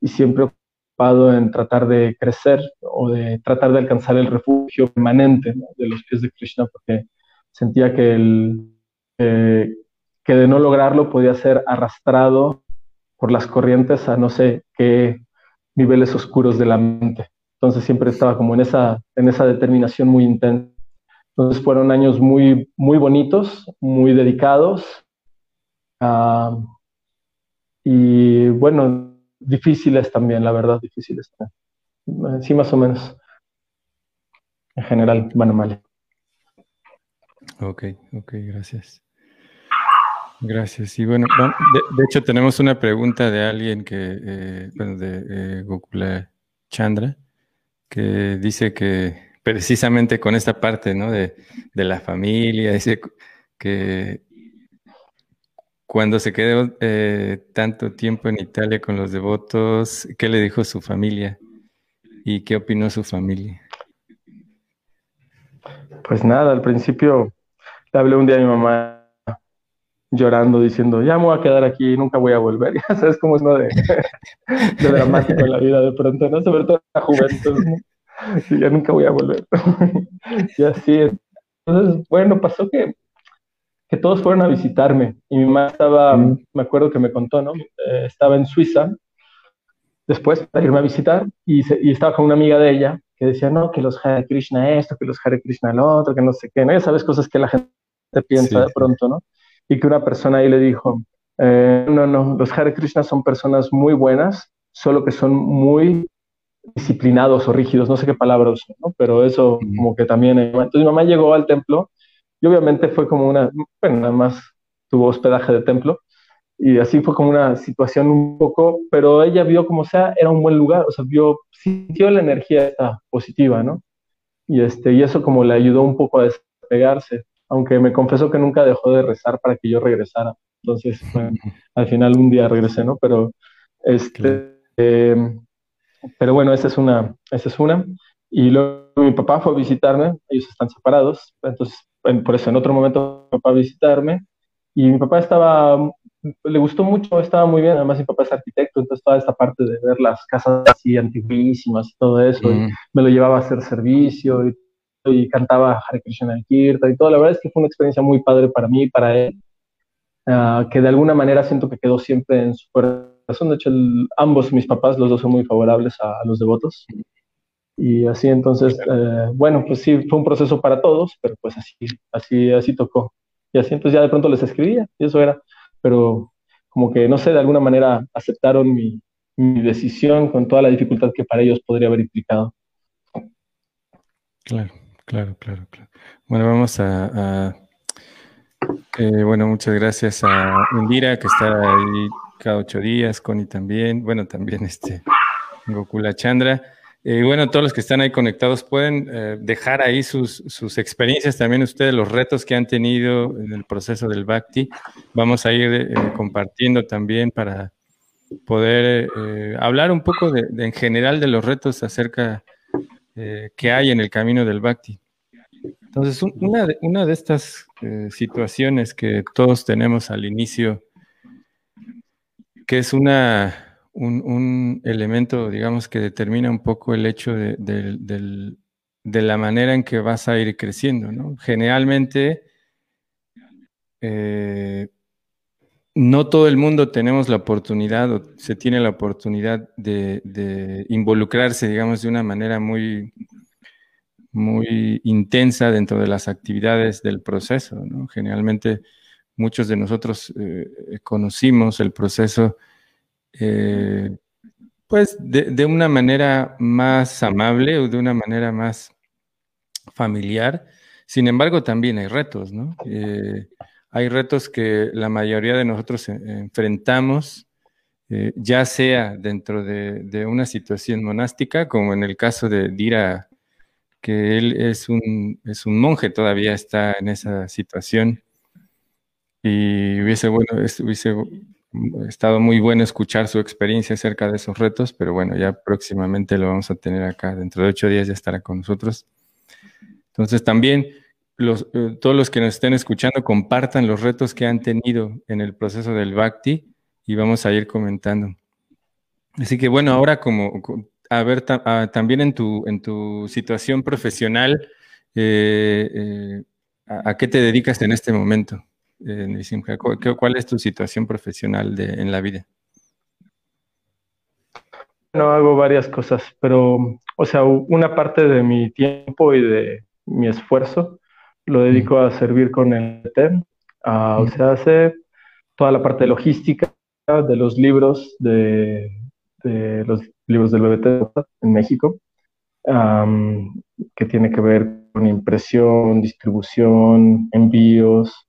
Speaker 3: y siempre ocupado en tratar de crecer o de tratar de alcanzar el refugio permanente de los pies de Krishna porque sentía que, el, eh, que de no lograrlo podía ser arrastrado por las corrientes a no sé qué niveles oscuros de la mente. Entonces siempre estaba como en esa, en esa determinación muy intensa. Entonces fueron años muy, muy bonitos, muy dedicados. Ah, y bueno, difíciles también, la verdad, difíciles. Sí, más o menos. En general, bueno, mal.
Speaker 1: Ok, ok, gracias. Gracias. Y bueno, de, hecho tenemos una pregunta de alguien que, eh, bueno, de eh, Gokula Chandra, que dice que precisamente con esta parte ¿no? de, la familia, dice que cuando se quedó eh, tanto tiempo en Italia con los devotos, ¿qué le dijo su familia? ¿Y qué opinó su familia?
Speaker 3: Pues nada, al principio le hablé un día a mi mamá llorando, diciendo, ya me voy a quedar aquí, nunca voy a volver. <laughs> Ya sabes cómo es lo de, dramático en la vida de pronto, ¿no? Sobre todo en la juventud, ya nunca voy a volver. <laughs> y así Entonces, bueno, pasó que, que todos fueron a visitarme y mi mamá estaba, me acuerdo que me contó, ¿no? Eh, estaba en Suiza después para irme a visitar y, y, estaba con una amiga de ella que decía, no, que los Hare Krishna esto, que los Hare Krishna lo otro, que no sé qué, ¿no? Ya sabes cosas que la gente piensa de pronto, ¿no? Y que una persona ahí le dijo, eh, no, no, los Hare Krishna son personas muy buenas, solo que son muy disciplinados o rígidos, no sé qué palabra ¿no? pero eso como que también... Entonces mi mamá llegó al templo y obviamente fue como una, bueno, nada más tuvo hospedaje de templo Y así fue como una situación un poco, pero ella vio como sea, era un buen lugar, o sea, vio, sintió la energía positiva, ¿no? Y, este, y eso como le ayudó un poco a despegarse, aunque me confesó que nunca dejó de rezar para que yo regresara. Entonces, al final un día regresé, ¿no? Pero, este, em, pero bueno, esa es una, esa es una. Y luego mi papá fue a visitarme, ellos están separados, entonces por eso en otro momento mi papá a visitarme y mi papá estaba, le gustó mucho, estaba muy bien, además mi papá es arquitecto, entonces toda esta parte de ver las casas así antiguísimas y todo eso, mm. me lo llevaba a hacer servicio y, cantaba Hare Krishna Kirtan y todo, la verdad es que fue una experiencia muy padre para mí y para él, ah, que de alguna manera siento que quedó siempre en su corazón, de hecho ambos mis papás, los dos son muy favorables a los devotos. Y así entonces, eh, bueno, pues sí, fue un proceso para todos, pero pues así, así, así tocó. Y así entonces ya de pronto les escribía, y eso era, pero como que, no sé, de alguna manera aceptaron mi, mi decisión con toda la dificultad que para ellos podría haber implicado.
Speaker 1: Claro, claro, claro, claro. Bueno, vamos a, eh, bueno, muchas gracias a Indira, que está ahí cada ocho días, Connie también, bueno, también este Gokula Chandra. Y bueno, todos los que están ahí conectados pueden eh, dejar ahí sus, experiencias, también ustedes, los retos que han tenido en el proceso del Bhakti. Vamos a ir eh, compartiendo también para poder eh, hablar un poco de, en general de los retos acerca que hay en el camino del Bhakti. Entonces, una de, de estas situaciones que todos tenemos al inicio, que es una un, elemento, digamos, que determina un poco el hecho de, la manera en que vas a ir creciendo, ¿no? Generalmente, eh, no todo el mundo tenemos la oportunidad o se tiene la oportunidad de, involucrarse, digamos, de una manera muy, muy intensa dentro de las actividades del proceso. Generalmente, muchos de nosotros eh, conocimos el proceso eh, pues de, una manera más amable o de una manera más familiar. Sin embargo, también hay retos, ¿no? Eh, hay retos que la mayoría de nosotros enfrentamos, eh, ya sea dentro de, una situación monástica, como en el caso de Dira, que él es un, monje, todavía está en esa situación. Y hubiese, hubiese estado muy bueno escuchar su experiencia acerca de esos retos, pero bueno, ya próximamente lo vamos a tener acá. Dentro de ocho días ya estará con nosotros. Entonces también los, eh, todos los que nos estén escuchando compartan los retos que han tenido en el proceso del Bhakti y vamos a ir comentando. Así que bueno, ahora como, a ver, también en tu, en tu situación profesional, eh, eh, ¿a qué te dedicas en este momento? ¿Cuál es tu situación profesional en la vida?
Speaker 3: No hago varias cosas, pero, o sea, una parte de mi tiempo y de mi esfuerzo lo dedico a servir con el TEM, o sea, hace toda la parte logística de los libros de, los libros del BBT en México, que tiene que ver con impresión, distribución, envíos,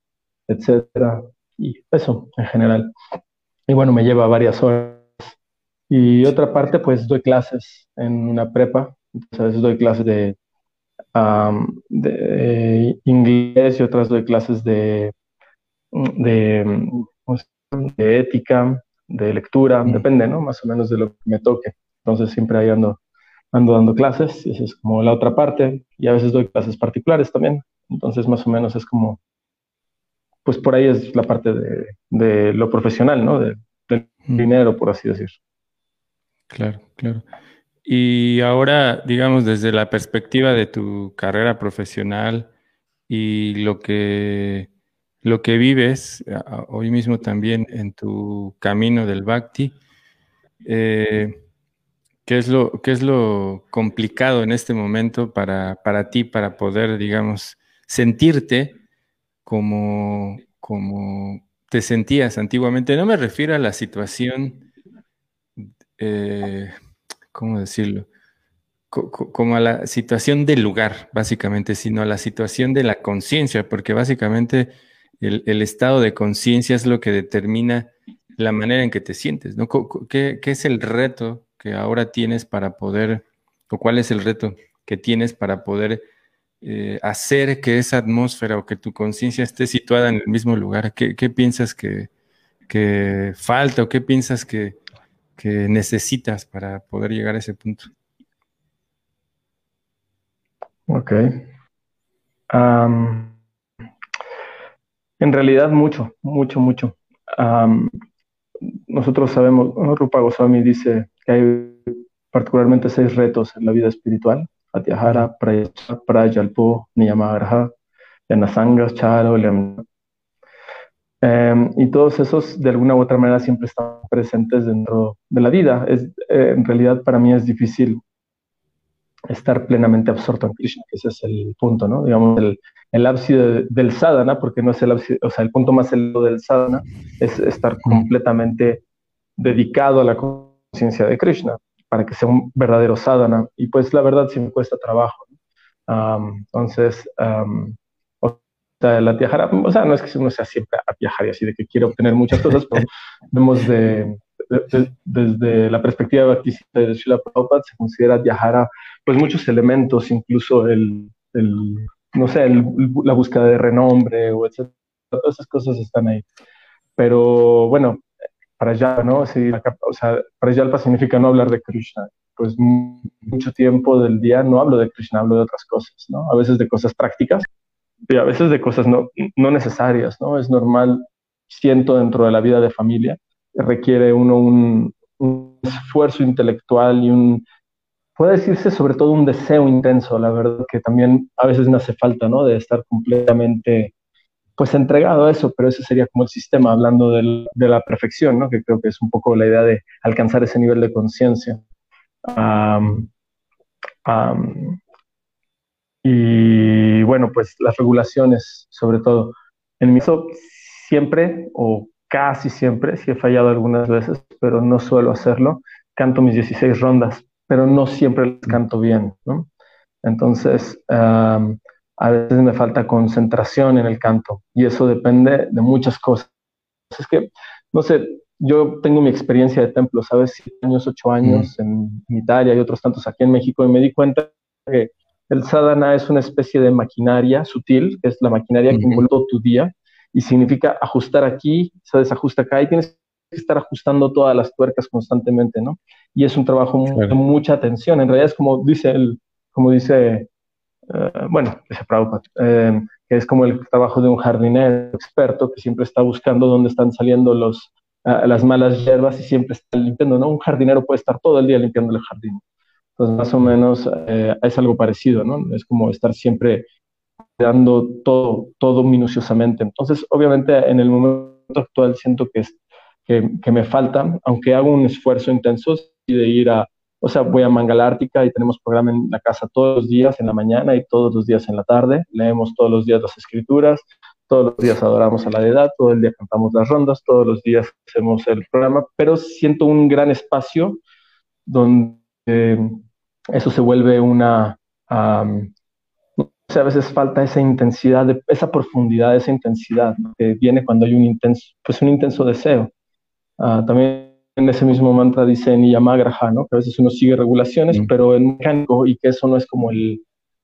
Speaker 3: etcétera, y eso en general. Y bueno, me lleva varias horas. Y otra parte, pues doy clases en una prepa, entonces doy clases de, de inglés y otras doy clases de, de, de ética, de lectura, mm. depende, ¿no? Más o menos de lo que me toque. Entonces siempre ahí ando, ando dando clases, y esa es como la otra parte, y a veces doy clases particulares también. Entonces más o menos es como pues por ahí es la parte de, lo profesional, ¿no? del mm. dinero, por así decir.
Speaker 1: Claro, claro. Y ahora, digamos, desde la perspectiva de tu carrera profesional y lo que, lo que vives hoy mismo también en tu camino del Bhakti, eh, ¿qué, es lo, ¿qué es lo complicado en este momento para, para ti, para poder, digamos, sentirte como, como te sentías antiguamente. No me refiero a la situación, eh, ¿cómo decirlo? como a la situación del lugar, básicamente, sino a la situación de la conciencia, porque básicamente el, estado de conciencia es lo que determina la manera en que te sientes, ¿no? ¿Qué, ¿Qué, es el reto que ahora tienes para poder, o cuál es el reto que tienes para poder eh, hacer que esa atmósfera o que tu conciencia esté situada en el mismo lugar? ¿Qué, piensas que, falta o qué piensas que, que necesitas para poder llegar a ese punto?
Speaker 3: Ok. en realidad mucho, mucho, mucho. nosotros sabemos, Rupa Goswami dice que hay particularmente seis retos en la vida espiritual. Atyahara, Prayalpo, Niyamagraha, Yanasangas, Charo, em, y todos esos de alguna u otra manera siempre están presentes dentro de la vida. Es, eh, en realidad para mí es difícil estar plenamente absorto en Krishna, que ese es el punto, ¿no? Digamos, el, el ábside del sadhana, porque no es el ábside, o sea, el punto más elevado del sadhana es estar completamente dedicado a la conciencia de Krishna, para que sea un verdadero sadhana. Y pues la verdad sí me cuesta trabajo. entonces, o sea, la tiajara, o sea, no es que uno sea siempre a viajar y así de que quiere obtener muchas cosas, pero <laughs> vemos de, desde la perspectiva de de Srila Prabhupada se considera viajar pues muchos elementos, incluso el, no sé, la búsqueda de renombre o etcétera, todas esas cosas están ahí. Pero bueno, para allá, ¿no? Sí, o sea, para allá significa no hablar de Krishna. Pues mucho tiempo del día no hablo de Krishna, hablo de otras cosas, ¿no? A veces de cosas prácticas y a veces de cosas no, no necesarias, ¿no? Es normal, siento dentro de la vida de familia, requiere uno un, esfuerzo intelectual y un, puede decirse sobre todo un deseo intenso, la verdad que también a veces me hace falta, ¿no? De estar completamente, pues entregado a eso, pero ese sería como el sistema, hablando de la perfección, ¿no? Que creo que es un poco la idea de alcanzar ese nivel de conciencia. Y bueno, pues las regulaciones, sobre todo. En mi caso, siempre o casi siempre, si he fallado algunas veces, pero no suelo hacerlo, canto mis 16 rondas, pero no siempre las canto bien, ¿no? Entonces, a veces me falta concentración en el canto y eso depende de muchas cosas. Es que, no sé, yo tengo mi experiencia de templo, ¿sabes? Siete años, ocho años en, Italia y otros tantos aquí en México y me di cuenta que el sadhana es una especie de maquinaria sutil, que es la maquinaria que envuelve tu día y significa ajustar aquí, se desajusta acá y tienes que estar ajustando todas las tuercas constantemente, ¿no? Y es un trabajo de mucha atención. En realidad es como dice el, como dice, eh, bueno, dice Prabhupada, eh, que es como el trabajo de un jardinero experto que siempre está buscando dónde están saliendo los, eh, las malas hierbas y siempre está limpiando, ¿no? Un jardinero puede estar todo el día limpiando el jardín. Entonces, más o menos es algo parecido, ¿no? Es como estar siempre dando todo, todo minuciosamente. Entonces, obviamente, en el momento actual siento que, que, que me falta, aunque hago un esfuerzo intenso de ir a, o sea, voy a Mangala Ártica y tenemos programa en la casa todos los días en la mañana y todos los días en la tarde. Leemos todos los días las escrituras, todos los días adoramos a la deidad, todo el día cantamos las rondas, todos los días hacemos el programa, pero siento un gran espacio donde eso se vuelve una, a veces falta esa intensidad, de, esa profundidad, esa intensidad que viene cuando hay un intenso, pues un intenso deseo. Ah, también en ese mismo mantra dice Niyamagraha, ¿no? que a veces uno sigue regulaciones, mm. pero en mecánico y que eso no es como el,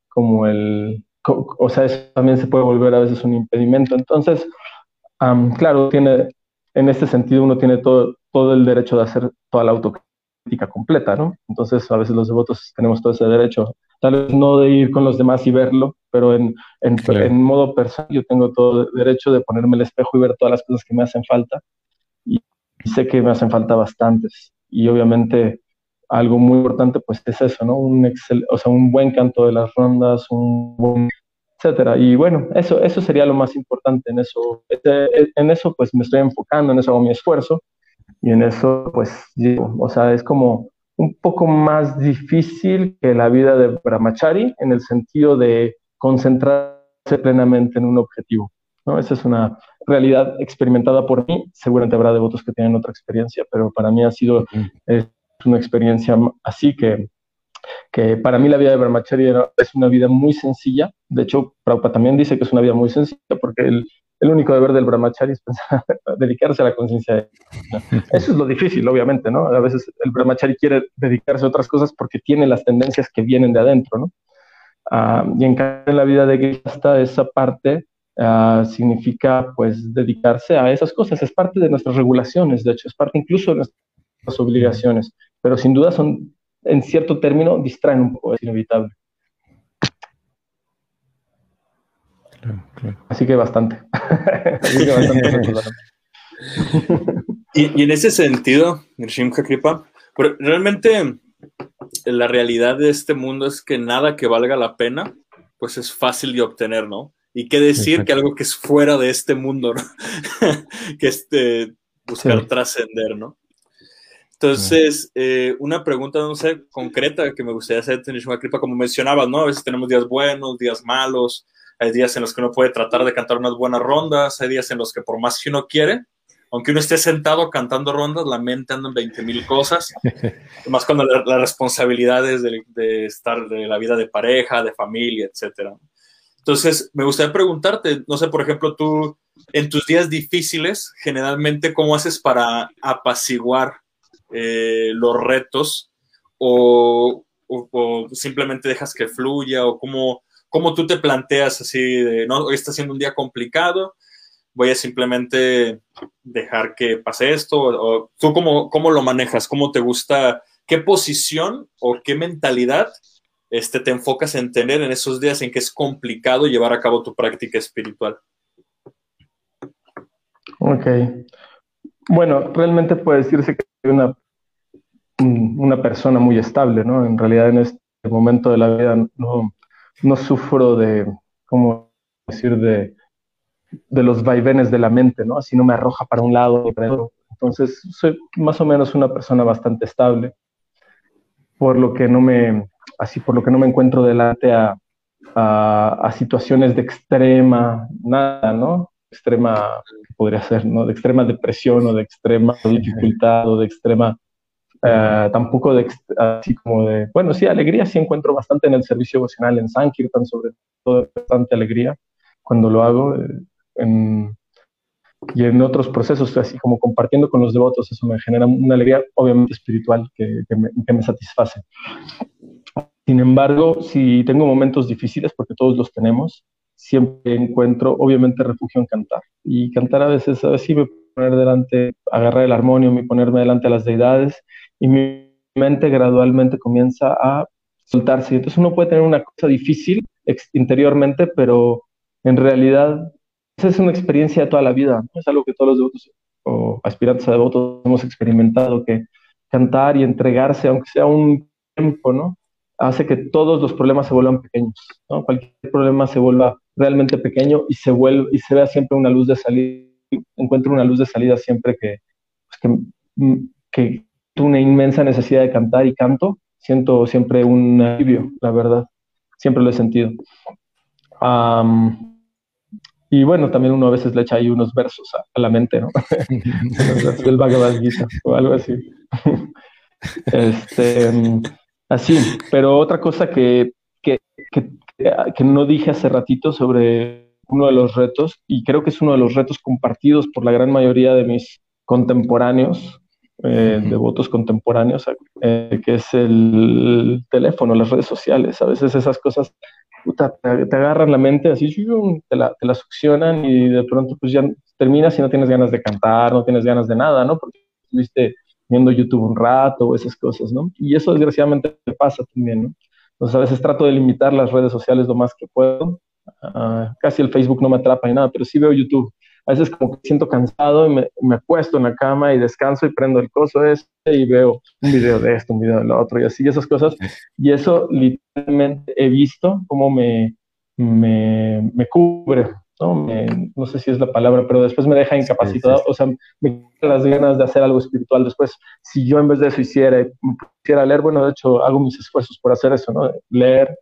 Speaker 3: como el, o sea, eso también se puede volver a veces un impedimento. Entonces, claro, tiene, en este sentido uno tiene todo, todo el derecho de hacer toda la autocrítica completa, ¿no? Entonces, a veces los devotos tenemos todo ese derecho tal vez no de ir con los demás y verlo, pero en, en, modo personal yo tengo todo el derecho de ponerme el espejo y ver todas las cosas que me hacen falta. Y, sé que me hacen falta bastantes. Y obviamente algo muy importante pues es eso, ¿no? Un, excel, o sea, un buen canto de las rondas, un buen etcétera. Y bueno, eso, eso sería lo más importante en eso. En eso pues me estoy enfocando, en eso hago mi esfuerzo y en eso pues digo, o sea, es como un poco más difícil que la vida de Brahmachari en el sentido de concentrarse plenamente en un objetivo. ¿no? Esa es una realidad experimentada por mí. Seguramente habrá devotos que tienen otra experiencia, pero para mí ha sido una experiencia así que, que para mí la vida de Brahmachari es una vida muy sencilla. De hecho, Prabhupada también dice que es una vida muy sencilla porque él el único deber del brahmachari es <laughs> dedicarse a la conciencia. Eso es lo difícil, obviamente, ¿no? A veces el brahmachari quiere dedicarse a otras cosas porque tiene las tendencias que vienen de adentro, ¿no? Ah, y en la vida de Grihasta esa parte ah, significa pues dedicarse a esas cosas, es parte de nuestras regulaciones, de hecho, es parte incluso de nuestras obligaciones, pero sin duda son, en cierto término, distraen un poco, es inevitable. Así que bastante. <laughs> <laughs>
Speaker 2: y, en ese sentido, Nirshimha Kripa, realmente la realidad de este mundo es que nada que valga la pena, pues es fácil de obtener, ¿no? Y qué decir que algo que es fuera de este mundo, ¿no? <laughs> que este buscar trascender, ¿no? Entonces, eh, una pregunta, no sé, concreta que me gustaría hacer, Kripa, como mencionabas, ¿no? A veces tenemos días buenos, días malos, hay días en los que uno puede tratar de cantar unas buenas rondas, hay días en los que por más que uno quiere, aunque uno esté sentado cantando rondas, la mente anda en 20 mil cosas, <laughs> más cuando las responsabilidades de, de, estar de la vida de pareja, de familia, etc. Entonces, me gustaría preguntarte, no sé, por ejemplo, tú en tus días difíciles, generalmente, ¿cómo haces para apaciguar eh, los retos? O, o, simplemente dejas que fluya? ¿O cómo, ¿Cómo tú te planteas así de, no, hoy está siendo un día complicado, voy a simplemente dejar que pase esto? ¿O tú cómo, cómo lo manejas? ¿Cómo te gusta? ¿Qué posición o qué mentalidad este, te enfocas en tener en esos días en que es complicado llevar a cabo tu práctica espiritual?
Speaker 3: Ok. Bueno, realmente puede decirse que soy una, una persona muy estable, ¿no? En realidad en este momento de la vida no, no sufro de, ¿cómo decir?, de, de los vaivenes de la mente, ¿no? Así no me arroja para un lado para otro. Entonces, soy más o menos una persona bastante estable, por lo que no me, así, por lo que no me encuentro delante a, a, situaciones de extrema, nada, ¿no? Extrema, podría ser, ¿no? De extrema depresión o de extrema dificultad o de extrema eh, tampoco de, así como de, bueno, sí, alegría sí encuentro bastante en el servicio emocional en Sankirtan, sobre todo bastante alegría cuando lo hago. Eh, y en otros procesos, así como compartiendo con los devotos, eso me genera una alegría obviamente espiritual que, me, que me satisface. Sin embargo, si tengo momentos difíciles, porque todos los tenemos, siempre encuentro obviamente refugio en cantar. Y cantar a veces, a veces me poner delante, agarrar el armonio, y ponerme delante a las deidades y mi mente gradualmente comienza a soltarse. Entonces uno puede tener una cosa difícil interiormente, pero en realidad esa es una experiencia de toda la vida, ¿no? es algo que todos los devotos o aspirantes a devotos hemos experimentado, que cantar y entregarse, aunque sea un tiempo, ¿no? hace que todos los problemas se vuelvan pequeños, ¿no? cualquier problema se vuelva realmente pequeño y se vuelve y se vea siempre una luz de salida, encuentre una luz de salida siempre que, pues, que, mm, que una inmensa necesidad de cantar y canto, siento siempre un alivio, la verdad, siempre lo he sentido. y bueno, también uno a veces le echa ahí unos versos a, la mente, ¿no? <laughs> del Bhagavad Gita o algo así. <laughs> este, así, pero otra cosa que, que, que, que no dije hace ratito sobre uno de los retos, y creo que es uno de los retos compartidos por la gran mayoría de mis contemporáneos, eh, de votos contemporáneos, eh, que es el teléfono, las redes sociales. A veces esas cosas te, agarran la mente así, te la, te la, succionan y de pronto pues ya terminas y no tienes ganas de cantar, no tienes ganas de nada, ¿no? Porque estuviste viendo YouTube un rato o esas cosas, ¿no? Y eso desgraciadamente pasa también, ¿no? Entonces a veces trato de limitar las redes sociales lo más que puedo. Ah, casi el Facebook no me atrapa ni nada, pero sí veo YouTube a veces como que siento cansado y me, me acuesto en la cama y descanso y prendo el coso este y veo un video de esto, un video de lo otro y así, esas cosas. Y eso literalmente he visto cómo me, me, me cubre, ¿no? no sé si es la palabra, pero después me deja incapacitado, o sea, me quita las ganas de hacer algo espiritual. Después, si yo en vez de eso hiciera, quisiera leer, bueno, de hecho hago mis esfuerzos por hacer eso, ¿no? Leer,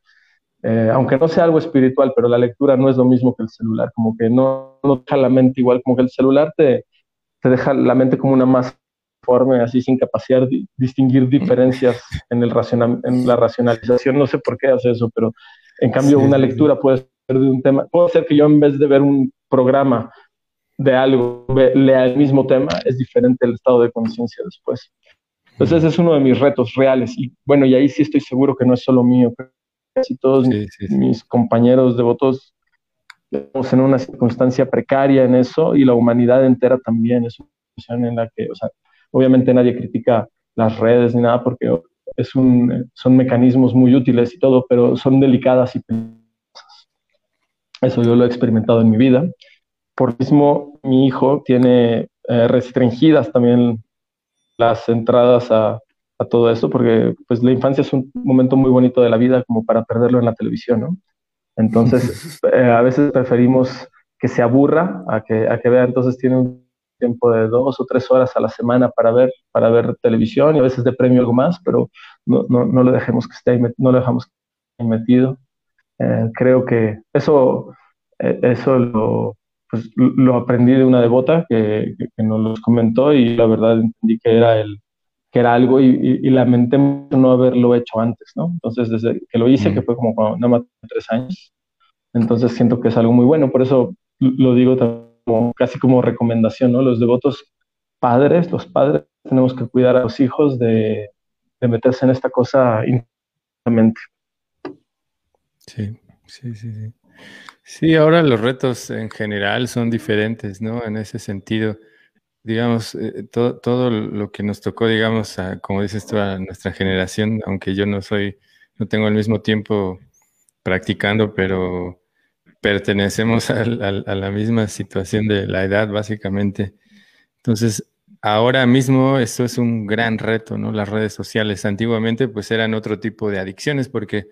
Speaker 3: eh, aunque no sea algo espiritual, pero la lectura no es lo mismo que el celular, como que no, no deja la mente igual, como que el celular te, te deja la mente como una masa forme, así sin capacidad de distinguir diferencias <laughs> en, el en la racionalización. No sé por qué hace eso, pero en cambio una lectura puede ser de un tema, puede ser que yo en vez de ver un programa de algo, lea el mismo tema, es diferente el estado de conciencia después. Entonces ese es uno de mis retos reales. Y bueno, y ahí sí estoy seguro que no es solo mío, casi todos mis compañeros devotos estamos en una circunstancia precaria en eso y la humanidad entera también es una situación en la que, o sea, obviamente nadie critica las redes ni nada porque es un, son mecanismos muy útiles y todo, pero son delicadas y peligrosas. Eso yo lo he experimentado en mi vida. Por mismo, mi hijo tiene eh, restringidas también las entradas a, a, todo esto, porque pues la infancia es un momento muy bonito de la vida como para perderlo en la televisión, ¿no? Entonces, <laughs> eh, a veces preferimos que se aburra a que, a que vea, entonces tiene un tiempo de dos o tres horas a la semana para ver, para ver televisión y a veces de premio algo más, pero no, no, no lo dejemos que esté ahí, no lo dejamos metido. Eh, creo que eso, eh, eso lo, pues, lo aprendí de una devota que, que, nos los comentó y la verdad entendí que era el, que era algo y, y, lamenté no haberlo hecho antes, ¿no? Entonces, desde que lo hice, que fue como cuando nada más tres años, entonces siento que es algo muy bueno, por eso lo digo como, casi como recomendación, ¿no? Los devotos padres, los padres, tenemos que cuidar a los hijos de, de meterse en esta cosa intensamente.
Speaker 1: Sí, sí, sí, sí. Sí, ahora los retos en general son diferentes, ¿no? En ese sentido digamos, eh, todo, todo, lo que nos tocó, digamos, como dices tú, a nuestra generación, aunque yo no soy, no tengo el mismo tiempo practicando, pero pertenecemos <laughs> a, la misma situación de la edad, básicamente. Entonces, ahora mismo esto es un gran reto, ¿no? Las redes sociales antiguamente pues eran otro tipo de adicciones porque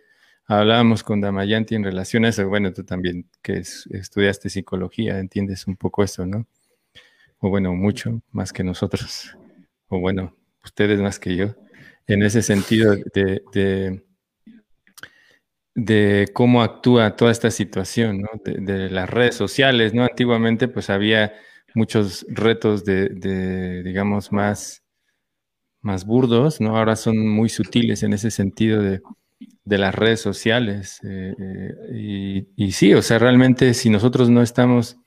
Speaker 1: hablábamos con Damayanti en relación a eso. Bueno, tú también que estudiaste psicología, entiendes un poco eso, ¿no? O bueno, mucho más que nosotros, o bueno, ustedes más que yo, en ese sentido de, de, cómo actúa toda esta situación, ¿no? de, las redes sociales, ¿no? Antiguamente pues había muchos retos de, digamos, más, más burdos, ¿no? Ahora son muy sutiles en ese sentido de, las redes sociales. Eh, eh, y, y, sí, o sea, realmente si nosotros no estamos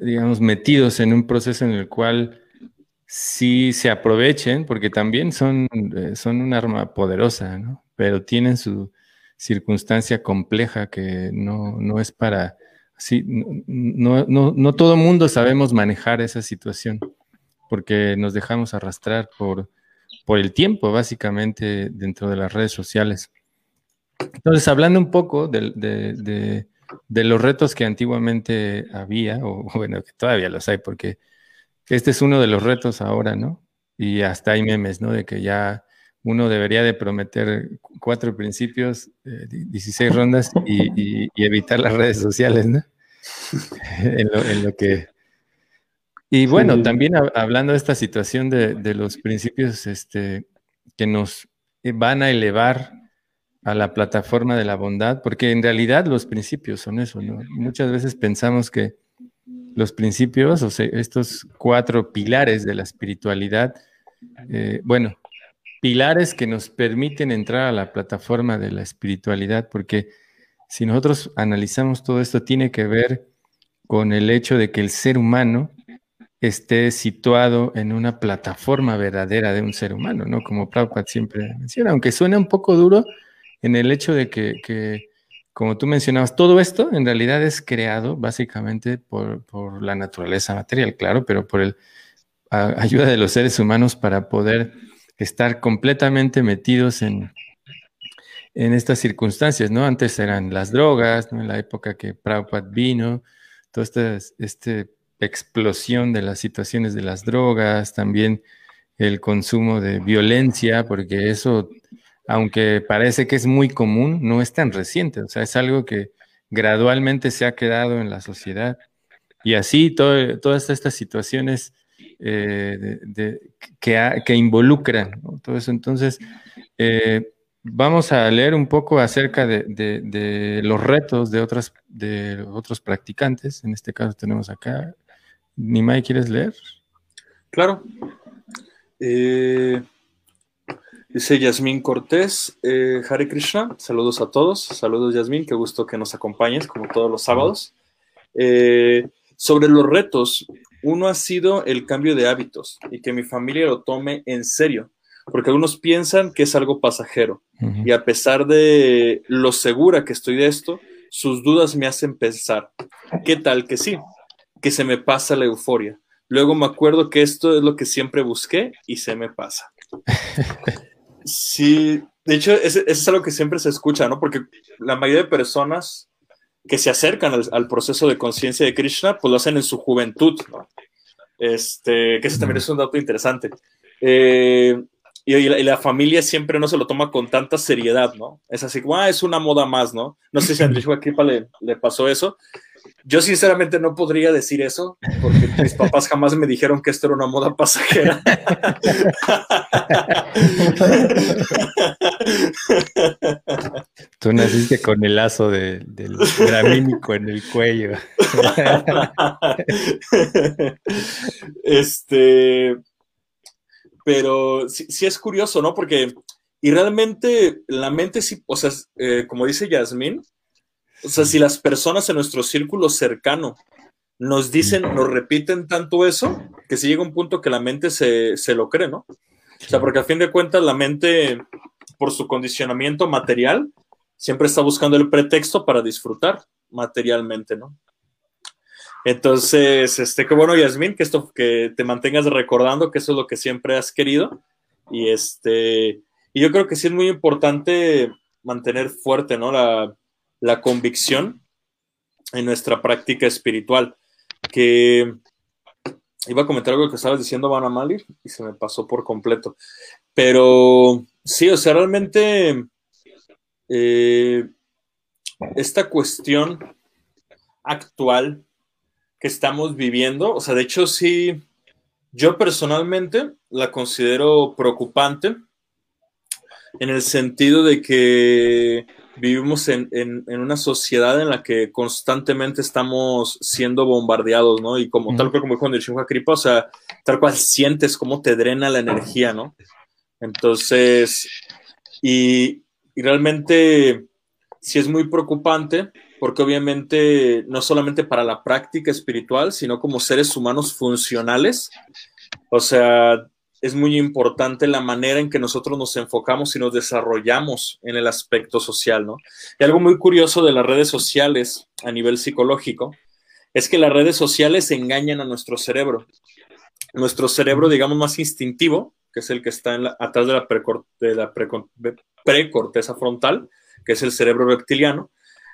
Speaker 1: digamos, metidos en un proceso en el cual sí se aprovechen, porque también son, eh, son un arma poderosa, ¿no? Pero tienen su circunstancia compleja que no, no es para... Sí, no, no, no todo mundo sabemos manejar esa situación, porque nos dejamos arrastrar por, por el tiempo, básicamente, dentro de las redes sociales. Entonces, hablando un poco de, de de los retos que antiguamente había, o <laughs> bueno, que todavía los hay, porque este es uno de los retos ahora, ¿no? Y hasta hay memes, ¿no? De que ya uno debería de prometer cuatro principios, 16 eh, rondas y, evitar las redes sociales, ¿no? <laughs> en, lo, que... Y bueno, también hablando de esta situación de, de, los principios este, que nos van a elevar a la plataforma de la bondad, porque en realidad los principios son eso, ¿no? Muchas veces pensamos que los principios, o sea, estos cuatro pilares de la espiritualidad, eh, bueno, pilares que nos permiten entrar a la plataforma de la espiritualidad, porque si nosotros analizamos todo esto, tiene que ver con el hecho de que el ser humano esté situado en una plataforma verdadera de un ser humano, ¿no? Como Prabhupada siempre menciona, aunque suena un poco duro, en el hecho de que, como tú mencionabas, todo esto en realidad es creado básicamente por, la naturaleza material, claro, pero por la ayuda de los seres humanos para poder estar completamente metidos en, en estas circunstancias, ¿no? Antes eran las drogas. En la época que Prabhupada vino, toda esta, esta explosión de las situaciones de las drogas, también el consumo de violencia, porque eso aunque parece que es muy común, no es tan reciente, o sea, es algo que gradualmente se ha quedado en la sociedad. Y así todas estas situaciones eh, que, involucran todo eso. Entonces, eh, vamos a leer un poco acerca de, los retos de, otras, de otros practicantes. En este caso tenemos acá. Nimai, ¿quieres leer?
Speaker 2: Claro. Eh, Dice Yasmín Cortés, eh, Hare Krishna, saludos a todos, saludos Yasmín, qué gusto que nos acompañes como todos los sábados. Eh, sobre los retos, uno ha sido el cambio de hábitos y que mi familia lo tome en serio, porque algunos piensan que es algo pasajero y a pesar de lo segura que estoy de esto, sus dudas me hacen pensar, ¿qué tal que sí? Que se me pasa la euforia. Luego me acuerdo que esto es lo que siempre busqué y se me pasa. <laughs> Sí, de hecho, eso es algo que siempre se escucha, ¿no? Porque la mayoría de personas que se acercan al, proceso de conciencia de Krishna, pues lo hacen en su juventud, ¿no? Este, que eso también es un dato interesante. Eh, y, la, familia siempre no se lo toma con tanta seriedad, ¿no? Es así ah, es una moda más, ¿no? No sé si a Andrés Joaquipa le, le pasó eso, yo sinceramente no podría decir eso, porque mis <laughs> papás jamás me dijeron que esto era una moda pasajera.
Speaker 1: Tú naciste con el lazo del gramínico en el cuello.
Speaker 2: este, pero sí, es curioso, ¿no? Porque, y realmente la mente sí, o sea, eh, como dice Yasmín, o sea, si las personas en nuestro círculo cercano nos dicen, nos repiten tanto eso, que si llega un punto que la mente se, lo cree, ¿no? O sea, porque a fin de cuentas la mente, por su condicionamiento material, siempre está buscando el pretexto para disfrutar materialmente, ¿no? Entonces, este, qué bueno, Yasmín, que esto, que te mantengas recordando que eso es lo que siempre has querido. Y este, y yo creo que sí es muy importante mantener fuerte, ¿no? La, la convicción en nuestra práctica espiritual. Que iba a comentar algo que estabas diciendo, Van Malir, y se me pasó por completo. Pero sí, o sea, realmente eh, esta cuestión actual que estamos viviendo, o sea, de hecho sí, yo personalmente la considero preocupante en el sentido de que vivimos en, una sociedad en la que constantemente estamos siendo bombardeados, ¿no? Y como tal cual como dijo Nirsimha Kripa, o sea, tal cual sientes cómo te drena la energía, ¿no? Entonces, y, y realmente sí es muy preocupante porque obviamente no solamente para la práctica espiritual, sino como seres humanos funcionales, o sea, es muy importante la manera en que nosotros nos enfocamos y nos desarrollamos en el aspecto social, ¿no? Y algo muy curioso de las redes sociales a nivel psicológico es que las redes sociales engañan a nuestro cerebro. Nuestro cerebro, digamos, más instintivo, que es el que está atrás de la, precorteza frontal, que es el cerebro reptiliano,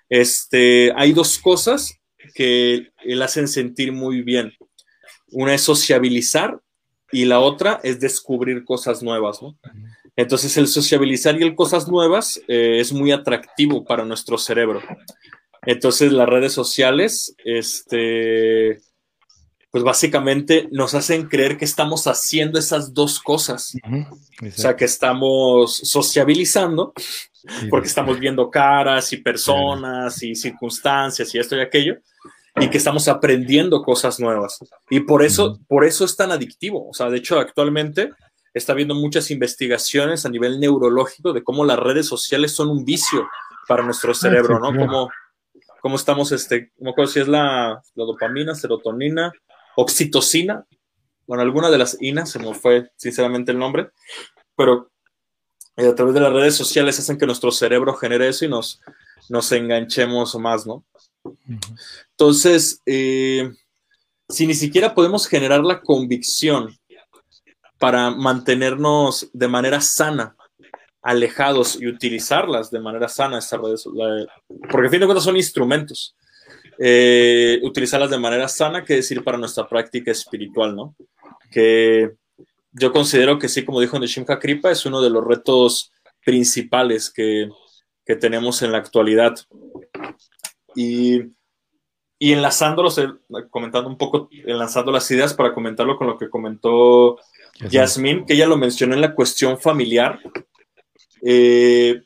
Speaker 2: este, hay dos cosas que le hacen sentir muy bien. Una es sociabilizar y la otra es descubrir cosas nuevas, ¿no? Entonces el sociabilizar y el cosas nuevas eh, es muy atractivo para nuestro cerebro. Entonces las redes sociales, este, pues básicamente nos hacen creer que estamos haciendo esas dos cosas. O sea, que estamos sociabilizando, porque estamos viendo caras y personas y circunstancias y esto y aquello, y que estamos aprendiendo cosas nuevas. Y por eso, por eso es tan adictivo. O sea, de hecho, actualmente está habiendo muchas investigaciones a nivel neurológico de cómo las redes sociales son un vicio para nuestro ah, cerebro, ¿no? Cómo, cómo, estamos, este, como si es la, la, dopamina, serotonina, oxitocina, bueno, alguna de las INAS, se me fue sinceramente el nombre, pero eh, a través de las redes sociales hacen que nuestro cerebro genere eso y nos, nos enganchemos más, ¿no? Entonces, eh, si ni siquiera podemos generar la convicción para mantenernos de manera sana, alejados y utilizarlas de manera sana, estas redes, porque a fin de cuentas son instrumentos, eh, utilizarlas de manera sana, que decir para nuestra práctica espiritual, ¿no? Que yo considero que sí, como dijo Nishimha Kripa, es uno de los retos principales que, que tenemos en la actualidad. Y, y enlazándolos, comentando un poco, enlazando las ideas para comentarlo con lo que comentó Yasmín, que ella lo mencionó en la cuestión familiar, eh,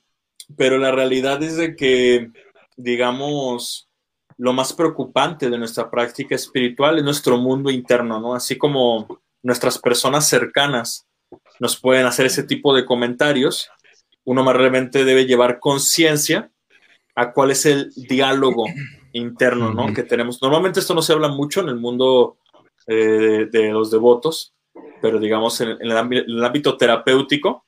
Speaker 2: pero la realidad es de que, digamos, lo más preocupante de nuestra práctica espiritual es nuestro mundo interno, ¿no? Así como nuestras personas cercanas nos pueden hacer ese tipo de comentarios, uno más realmente debe llevar conciencia a cuál es el diálogo interno, ¿no? Que tenemos. Normalmente esto no se habla mucho en el mundo eh, de, los devotos, pero digamos en, el, ámbito, terapéutico,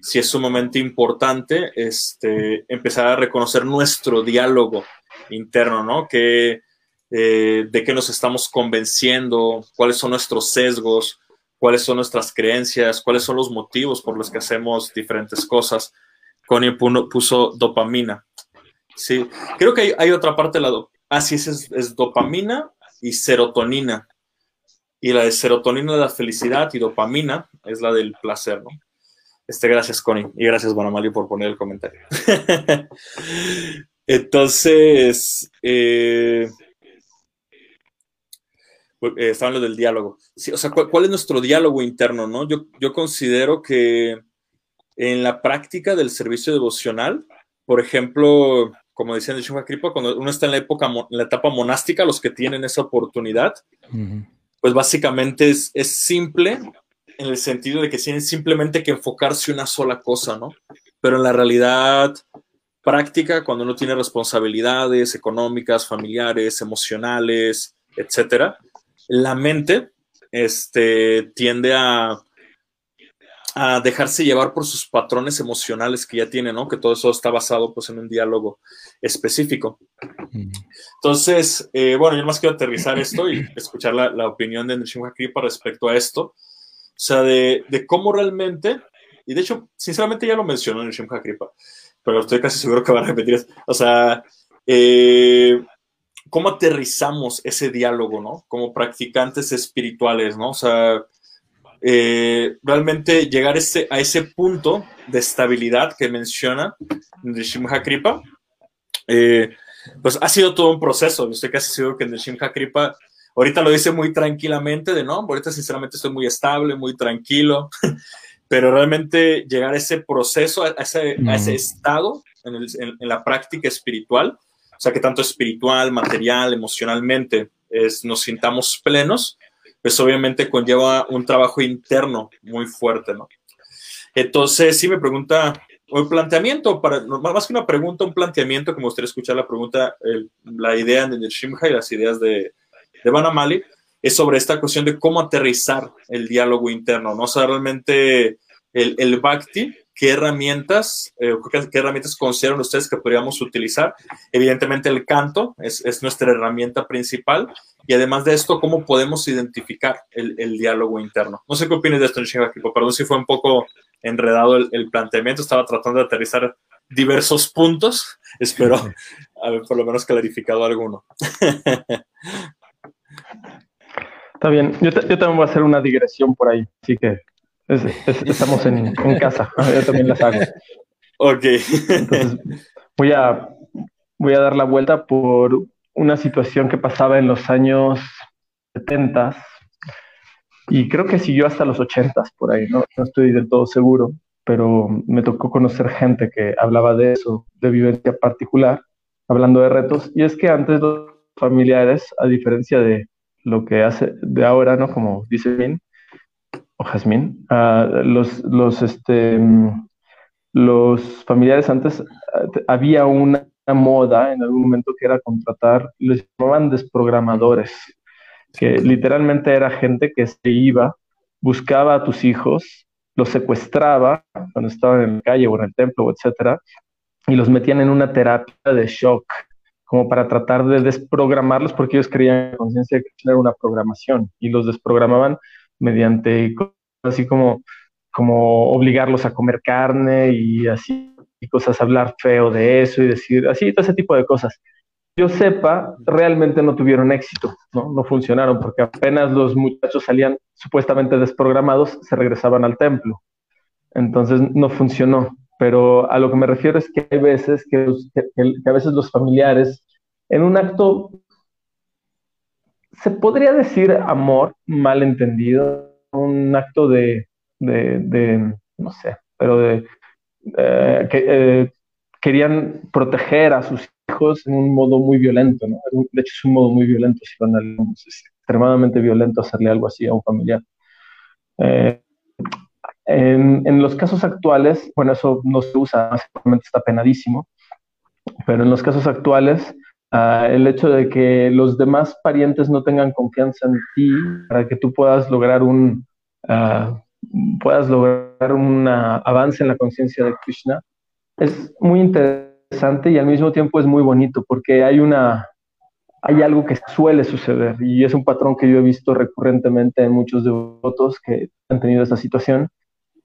Speaker 2: sí es sumamente importante este, empezar a reconocer nuestro diálogo interno, ¿no? Que, eh, de qué nos estamos convenciendo, cuáles son nuestros sesgos, cuáles son nuestras creencias, cuáles son los motivos por los que hacemos diferentes cosas. Connie puso dopamina. Sí, creo que hay, otra parte de la dopamina. Ah, sí, es, dopamina y serotonina. Y la de serotonina es la felicidad y dopamina es la del placer, ¿no? Este, gracias, Connie. Y gracias, Bonamali, por poner el comentario. <laughs> Entonces, eh, eh, estaban lo del diálogo. o sea, ¿cuál, es nuestro diálogo interno, no? Yo, yo considero que en la práctica del servicio devocional, por ejemplo, como decían de Kripa, cuando uno está en la época, en la etapa monástica, los que tienen esa oportunidad, pues básicamente es, es, simple en el sentido de que tienen simplemente que enfocarse una sola cosa, ¿no? Pero en la realidad práctica, cuando uno tiene responsabilidades económicas, familiares, emocionales, etcétera, la mente este, tiende a, a dejarse llevar por sus patrones emocionales que ya tiene, ¿no? Que todo eso está basado pues en un diálogo específico. Entonces, eh, bueno, yo más quiero aterrizar esto y escuchar la, opinión de Nishima Kripa respecto a esto. O sea, de, cómo realmente, y de hecho, sinceramente ya lo mencionó Nishima Kripa, pero estoy casi seguro que va a repetir. O sea, eh, cómo aterrizamos ese diálogo, ¿no? Como practicantes espirituales, ¿no? O sea, eh, realmente llegar a ese, a ese punto de estabilidad que menciona Nrishimha Kripa, eh, pues ha sido todo un proceso. Yo estoy casi seguro que Nrishimha Kripa ahorita lo dice muy tranquilamente, de no, ahorita sinceramente estoy muy estable, muy tranquilo, <laughs> pero realmente llegar a ese proceso, a ese, a ese estado en, el, en la práctica espiritual, o sea, que tanto espiritual, material, emocionalmente, es, nos sintamos plenos, pues obviamente conlleva un trabajo interno muy fuerte, ¿no? Entonces, sí me pregunta, un planteamiento, para, más que una pregunta, un planteamiento, me gustaría escuchar la pregunta, la idea de Shimha y las ideas de, de es sobre esta cuestión de cómo aterrizar el diálogo interno, ¿no? O sea, realmente el, el Bhakti qué herramientas, eh, qué, herramientas consideran ustedes que podríamos utilizar. Evidentemente el canto es, es, nuestra herramienta principal y además de esto, cómo podemos identificar el, el diálogo interno. No sé qué opinas de esto, Equipo. Perdón si fue un poco enredado el, el, planteamiento, estaba tratando de aterrizar diversos puntos. <laughs> Espero haber por lo menos clarificado alguno.
Speaker 3: Está bien, yo, yo también voy a hacer una digresión por ahí, así que estamos en, casa, <laughs> yo también las hago.
Speaker 2: Ok.
Speaker 3: Entonces, voy a, voy a dar la vuelta por una situación que pasaba en los años 70 y creo que siguió hasta los 80 por ahí, ¿no? no estoy del todo seguro, pero me tocó conocer gente que hablaba de eso, de vivencia particular, hablando de retos, y es que antes los familiares, a diferencia de lo que hace de ahora, ¿no? Como dice bien, o Jazmín, ah, los, los, este, los familiares antes ah, había una moda en algún momento que era contratar, les llamaban desprogramadores, que literalmente era gente que se iba, buscaba a tus hijos, los secuestraba cuando estaban en la calle o en el templo, etcétera, y los metían en una terapia de shock, como para tratar de desprogramarlos, porque ellos creían en conciencia que era una programación, y los desprogramaban mediante así como, como obligarlos a comer carne y así y cosas, hablar feo de eso y decir así, todo ese tipo de cosas. Yo sepa, realmente no tuvieron éxito, ¿no? No funcionaron porque apenas los muchachos salían supuestamente desprogramados, se regresaban al templo. Entonces no funcionó. Pero a lo que me refiero es que hay veces que, que a veces los familiares, en un acto se podría decir amor mal entendido, un acto de, de, no sé, pero de eh, que eh, querían proteger a sus en un modo muy violento, ¿no? De hecho es un modo muy violento, si es extremadamente violento hacerle algo así a un familiar. Eh, en, en, los casos actuales, bueno, eso no se usa, básicamente está penadísimo, pero en los casos actuales ah, el hecho de que los demás parientes no tengan confianza en ti para que tú puedas lograr un, ah, puedas lograr un avance en la conciencia de Krishna, es muy interesante y al mismo tiempo es muy bonito porque hay una, hay algo que suele suceder y es un patrón que yo he visto recurrentemente en muchos devotos que han tenido esta situación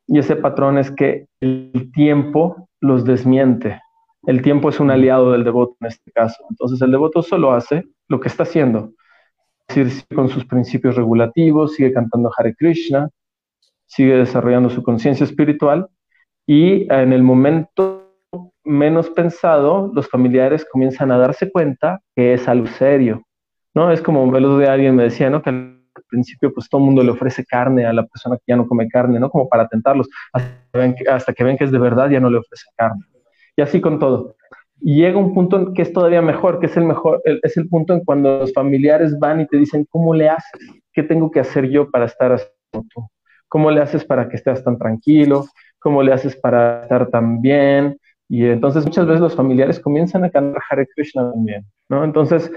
Speaker 3: y ese patrón es que el tiempo los desmiente. El tiempo es un aliado del devoto en este caso. Entonces el devoto solo hace lo que está haciendo. Con sus principios regulativos, sigue cantando Hare Krishna, sigue desarrollando su conciencia espiritual y en el momento menos pensado, los familiares comienzan a darse cuenta que es algo serio, ¿no? Es como el otro día alguien me decía, ¿no? Que al principio pues todo el mundo le ofrece carne a la persona que ya no come carne, ¿no? Como para tentarlos, hasta que ven que, es de verdad ya no le ofrece carne. Y así con todo. Llega un punto que es todavía mejor, que es el mejor, es el punto en cuando los familiares van y te dicen, ¿cómo le haces? ¿Qué tengo que hacer yo para estar así como tú? ¿Cómo le haces para que estés tan tranquilo? ¿Cómo le haces para estar tan bien? Y entonces muchas veces los familiares comienzan a cantar Hare Krishna también, ¿no? Entonces,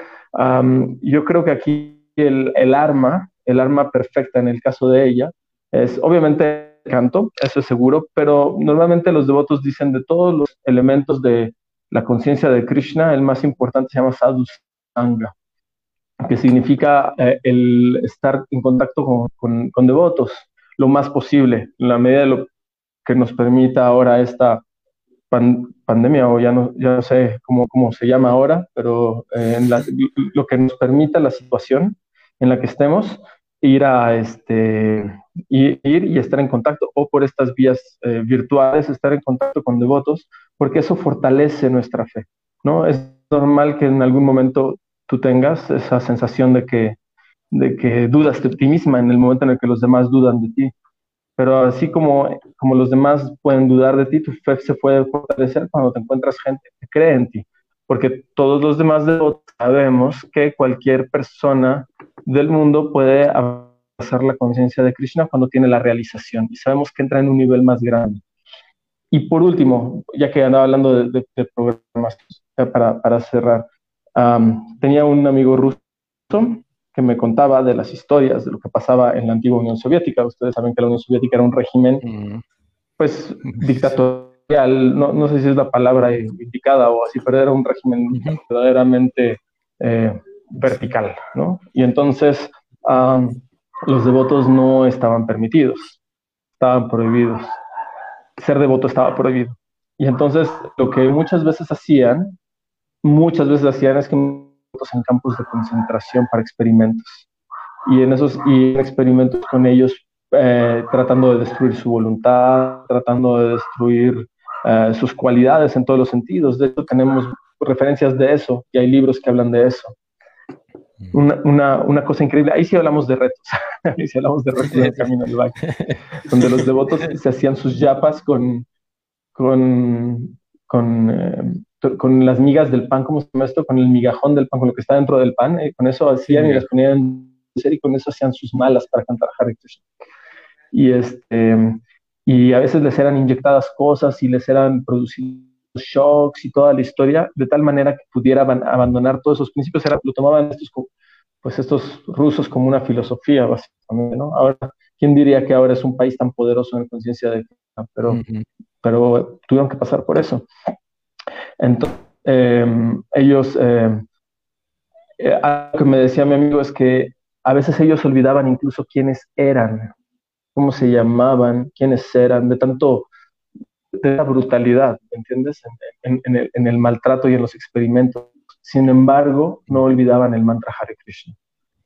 Speaker 3: yo creo que aquí el, el, arma, el arma perfecta en el caso de ella, es obviamente el canto, eso es seguro, pero normalmente los devotos dicen de todos los elementos de la conciencia de Krishna, el más importante se llama Sadhu Sangha, que significa eh, el estar en contacto con, con, con devotos lo más posible, en la medida de lo que nos permita ahora esta pandemia o ya no, ya sé cómo, cómo se llama ahora, pero eh, lo que nos permita la situación en la que estemos, ir a este, ir, y estar en contacto o por estas vías eh, virtuales, estar en contacto con devotos, porque eso fortalece nuestra fe, ¿no? Es normal que en algún momento tú tengas esa sensación de que, de que dudas de ti misma en el momento en el que los demás dudan de ti. Pero así como, como los demás pueden dudar de ti, tu fe se puede fortalecer cuando te encuentras gente que cree en ti. Porque todos los demás sabemos que cualquier persona del mundo puede hacer la conciencia de Krishna cuando tiene la realización. Y sabemos que entra en un nivel más grande. Y por último, ya que andaba hablando de, programas, para, para cerrar, tenía un amigo ruso que me contaba de las historias de lo que pasaba en la antigua Unión Soviética. Ustedes saben que la Unión Soviética era un régimen, pues, dictatorial, no, no, sé si es la palabra indicada o así, pero era un régimen verdaderamente eh, vertical, ¿no? Y entonces los devotos no estaban permitidos, estaban prohibidos. Ser devoto estaba prohibido. Y entonces lo que muchas veces hacían, muchas veces hacían es que en campos de concentración para experimentos. Y en esos y experimentos con ellos eh, tratando de destruir su voluntad, tratando de destruir eh, sus cualidades en todos los sentidos. De hecho, tenemos referencias de eso y hay libros que hablan de eso. Una, una, una cosa increíble, ahí sí hablamos de retos, <laughs> ahí sí hablamos de retos en el camino del valle, donde los devotos se hacían sus yapas con, con, con eh, con las migas del pan, ¿cómo se llama esto? Con el migajón del pan, con lo que está dentro del pan, eh, con eso hacían y las ponían y con eso hacían sus malas para cantar Hare Krishna. Y, este, y a veces les eran inyectadas cosas y les eran producidos shocks y toda la historia, de tal manera que pudieran abandonar todos esos principios. Era, lo tomaban estos, pues estos rusos como una filosofía, básicamente, ¿no? Ahora, ¿quién diría que ahora es un país tan poderoso en conciencia de pero, pero tuvieron que pasar por eso. Entonces, em, ellos, em, eh, algo que me decía mi amigo es que a veces ellos olvidaban incluso quiénes eran, cómo se llamaban, quiénes eran, de tanto de la brutalidad, ¿entiendes? En, el, maltrato y en los experimentos. Sin embargo, no olvidaban el mantra Hare Krishna.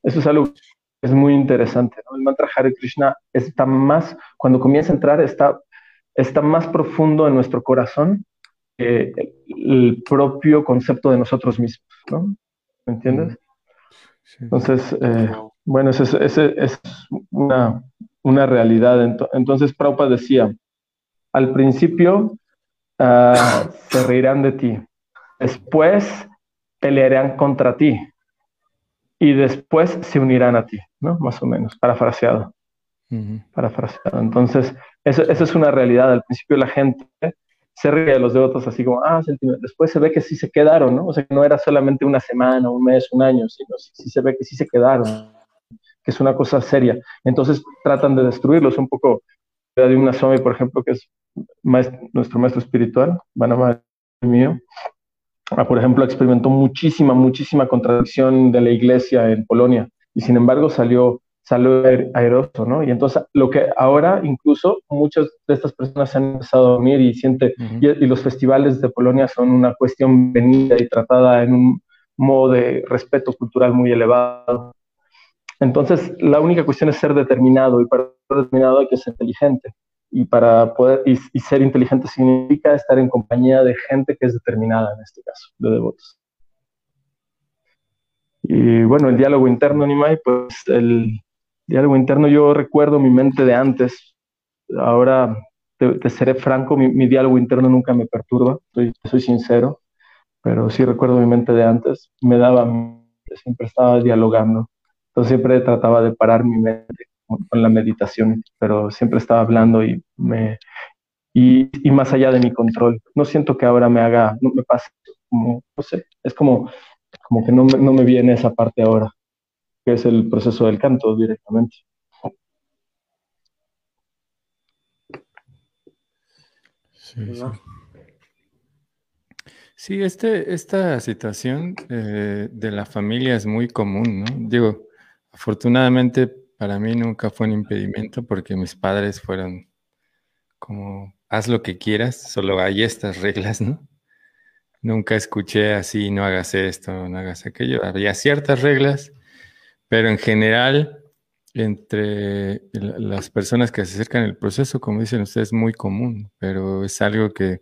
Speaker 3: Eso es algo que es muy interesante. El mantra Hare Krishna está más, cuando comienza a entrar, está, está más profundo en nuestro corazón el propio concepto de nosotros mismos, ¿no? ¿Me entiendes? Entonces, eh, bueno, esa es, una, una, realidad. Entonces, Prabhupada decía, al principio ah, se reirán de ti, después pelearán contra ti y después se unirán a ti, ¿no? Más o menos, parafraseado. Parafraseado. Entonces, eso, eso es una realidad. Al principio la gente cerca de los devotos así como, ah, después se ve que sí se quedaron, ¿no? O sea, que no era solamente una semana, un mes, un año, sino sí, se ve que sí se quedaron, que es una cosa seria. Entonces tratan de destruirlos un poco. De una Swami, por ejemplo, que es nuestro maestro espiritual, mío, ah, por ejemplo, experimentó muchísima, muchísima contradicción de la iglesia en Polonia y sin embargo salió salió aeroso, ¿no? Y entonces lo que ahora incluso muchas de estas personas han empezado a dormir y siente, y, los festivales de Polonia son una cuestión venida y tratada en un modo de respeto cultural muy elevado. Entonces, la única cuestión es ser determinado y para ser determinado hay que ser inteligente. Y para poder y, y ser inteligente significa estar en compañía de gente que es determinada en este caso, de devotos. Y bueno, el diálogo interno, Nimai, pues el, diálogo interno, yo recuerdo mi mente de antes. Ahora te, seré franco, mi, diálogo interno nunca me perturba, soy, sincero, pero sí recuerdo mi mente de antes. Me daba, siempre estaba dialogando. Entonces siempre trataba de parar mi mente con la meditación, pero siempre estaba hablando y me y, más allá de mi control. No siento que ahora me haga, no me pase como, no sé, es como, como que no me, no me viene esa parte ahora que es el proceso del canto directamente.
Speaker 1: Sí, este, esta situación eh, de la familia es muy común, ¿no? Digo, afortunadamente para mí nunca fue un impedimento porque mis padres fueron como, haz lo que quieras, solo hay estas reglas, ¿no? Nunca escuché así, no hagas esto, no hagas aquello. Había ciertas reglas pero en general, entre las personas que se acercan al proceso, como dicen ustedes, es muy común, pero es algo que,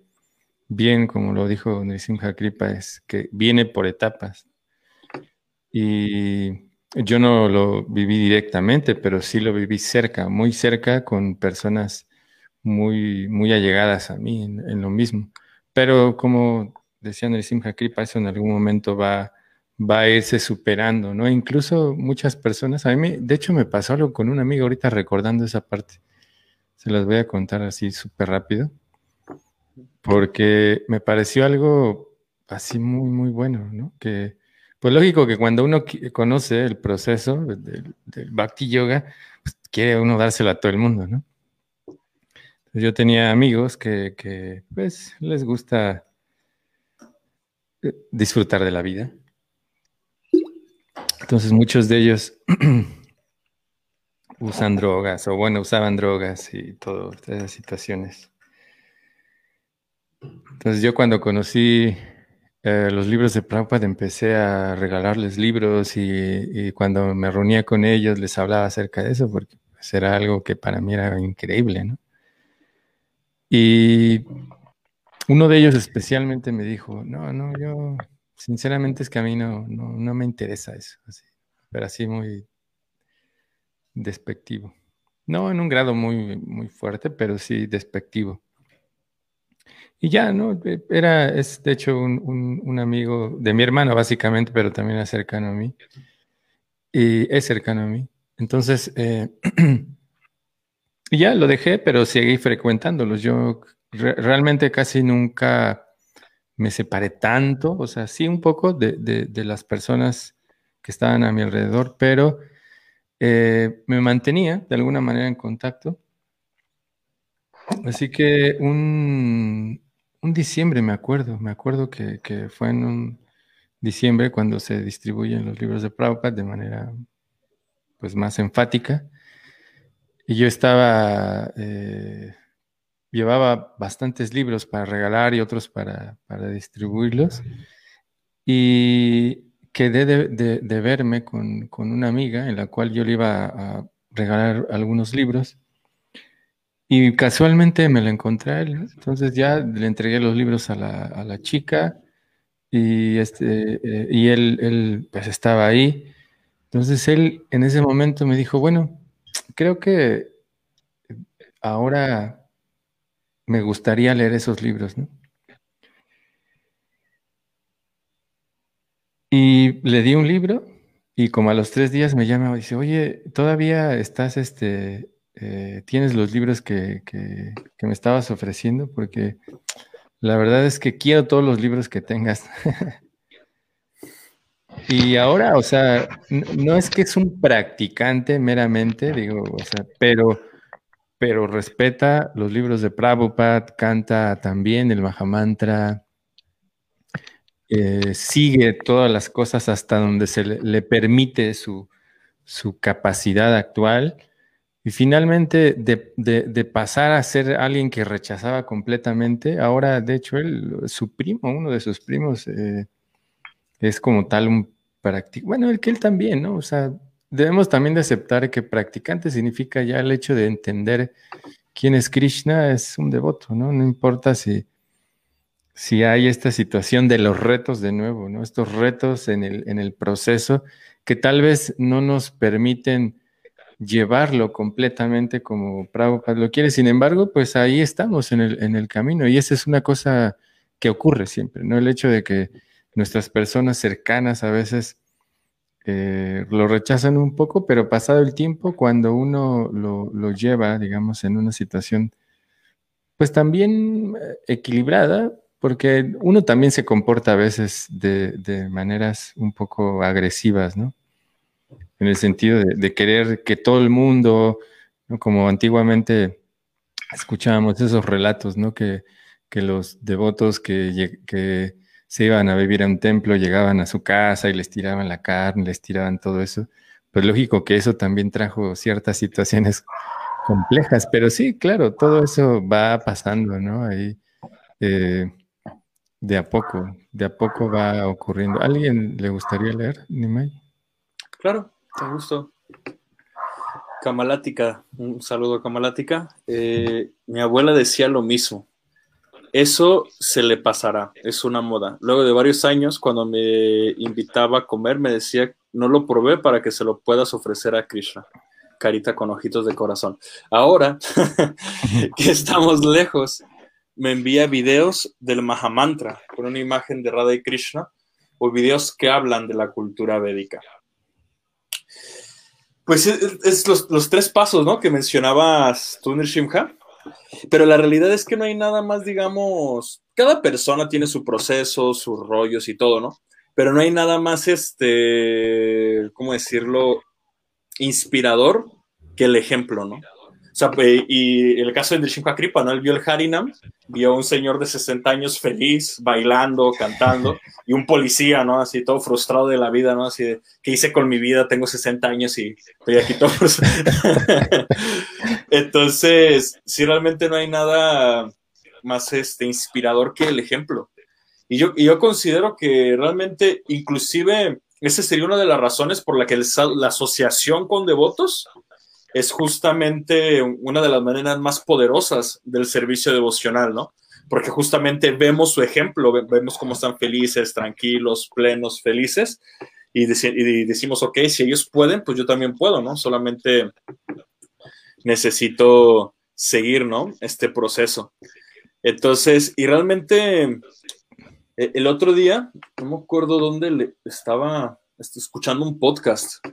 Speaker 1: bien, como lo dijo Nisimha Kripa, es que viene por etapas. Y yo no lo viví directamente, pero sí lo viví cerca, muy cerca, con personas muy, muy allegadas a mí en, lo mismo. Pero como decía Nisimha Kripa, eso en algún momento va va a irse superando, ¿no? Incluso muchas personas, a mí, de hecho me pasó algo con un amigo ahorita recordando esa parte. Se las voy a contar así súper rápido, porque me pareció algo así muy, muy bueno, ¿no? Que, pues lógico que cuando uno conoce el proceso del, Bhakti Yoga, pues quiere uno dárselo a todo el mundo, ¿no? yo tenía amigos que, que, pues, les gusta eh, disfrutar de la vida, entonces muchos de ellos <clears throat> usan drogas, o bueno, usaban drogas y todas esas situaciones. Entonces yo cuando conocí eh, los libros de Prabhupada empecé a regalarles libros y, cuando me reunía con ellos les hablaba acerca de eso porque pues, era algo que para mí era increíble, ¿no? Y uno de ellos especialmente me dijo, no, no, yo Sinceramente es que a mí no, no, me interesa eso, pero así muy despectivo. No en un grado muy, muy fuerte, pero sí despectivo. Y ya, ¿no? E, era, es de hecho un, amigo de mi hermano, básicamente, pero también es cercano a mí. Y es cercano a mí. Entonces, eh, <clears throat> ya lo dejé, pero seguí frecuentándolos. Yo realmente casi nunca me separé tanto, o sea, sí un poco de, las personas que estaban a mi alrededor, pero eh, me mantenía de alguna manera en contacto. Así que un, diciembre me acuerdo, me acuerdo que, fue en un diciembre cuando se distribuyen los libros de Prabhupada de manera pues más enfática. Y yo estaba eh, llevaba bastantes libros para regalar y otros para, distribuirlos. Y quedé de, verme con, una amiga en la cual yo le iba a regalar algunos libros. Y casualmente me lo encontré a. Entonces ya le entregué los libros a la, chica y, este, eh, y él, él pues estaba ahí. Entonces él en ese momento me dijo, bueno, creo que ahora me gustaría leer esos libros, ¿no? Y le di un libro y como a los tres días me llama y dice, oye, todavía estás, este, eh, tienes los libros que, me estabas ofreciendo porque La verdad es que quiero todos los libros que tengas. <laughs> y ahora, o sea, no es que es un practicante meramente, digo, o sea, pero, pero respeta los libros de Prabhupada, canta también el Mahamantra, eh, sigue todas las cosas hasta donde se le, permite su, su capacidad actual y finalmente, de, pasar a ser alguien que rechazaba completamente, ahora, de hecho, él, su primo, uno de sus primos, eh, es como tal un practicante. Bueno, el que él también, ¿no? O sea, debemos también de aceptar que practicante significa ya el hecho de entender quién es Krishna, es un devoto, ¿no? No importa si, si hay esta situación de los retos de nuevo, ¿no? Estos retos en el, en el proceso que tal vez no nos permiten llevarlo completamente como Prabhupada lo quiere. Sin embargo, pues ahí estamos en el, en el camino y esa es una cosa que ocurre siempre, ¿no? El hecho de que nuestras personas cercanas a veces eh, lo rechazan un poco, pero pasado el tiempo, cuando uno lo, lleva, digamos, en una situación, pues también eh, equilibrada, porque uno también se comporta a veces de, maneras un poco agresivas, ¿no? en el sentido de, querer que todo el mundo, como antiguamente escuchábamos esos relatos, ¿no? que, los devotos que, que, se iban a vivir a un templo llegaban a su casa y les tiraban la carne, les tiraban todo eso. Pues lógico que eso también trajo ciertas situaciones complejas, pero sí, claro, todo eso va pasando, ¿no? Ahí, eh, de a poco, de a poco va ocurriendo. ¿Alguien le gustaría leer, Nimai?
Speaker 2: Claro. Con gusto. Camalática, un saludo a Camalática. Eh, mi abuela decía lo mismo. Eso se le pasará, es una moda. Luego de varios años, cuando me invitaba a comer, me decía, no lo probé para que se lo puedas ofrecer a Krishna. Carita con ojitos de corazón. Ahora <laughs> que estamos lejos, me envía videos del Mahamantra con una imagen de Radha y Krishna o videos que hablan de la cultura védica. Pues es, los, tres pasos, ¿no? Que mencionabas tú, Shimha. Pero la realidad es que no hay nada más, digamos, cada persona tiene su proceso, sus rollos y todo, ¿no? Pero no hay nada más, este, ¿cómo decirlo? Inspirador que el ejemplo, ¿no? Sea, pues, y el caso de Nrsimha Kripa, ¿no? Él vio el Harinam, vio a un señor de 60 años feliz, bailando, cantando, y un policía, ¿no? Así todo frustrado de la vida, ¿no? Así de, ¿qué hice con mi vida? Tengo 60 años y estoy aquí todo <laughs> Entonces, sí, realmente no hay nada más este, inspirador que el ejemplo. Y yo, y yo considero que realmente, inclusive, esa sería una de las razones por la que la asociación con devotos es justamente una de las maneras más poderosas del servicio devocional, ¿no? Porque justamente vemos su ejemplo, vemos cómo están felices, tranquilos, plenos, felices, y, decimos, ok, si ellos pueden, pues yo también puedo, ¿no? Solamente necesito seguir, ¿no? Este proceso. Entonces, y realmente e, el otro día, no me acuerdo dónde le estaba escuchando un podcast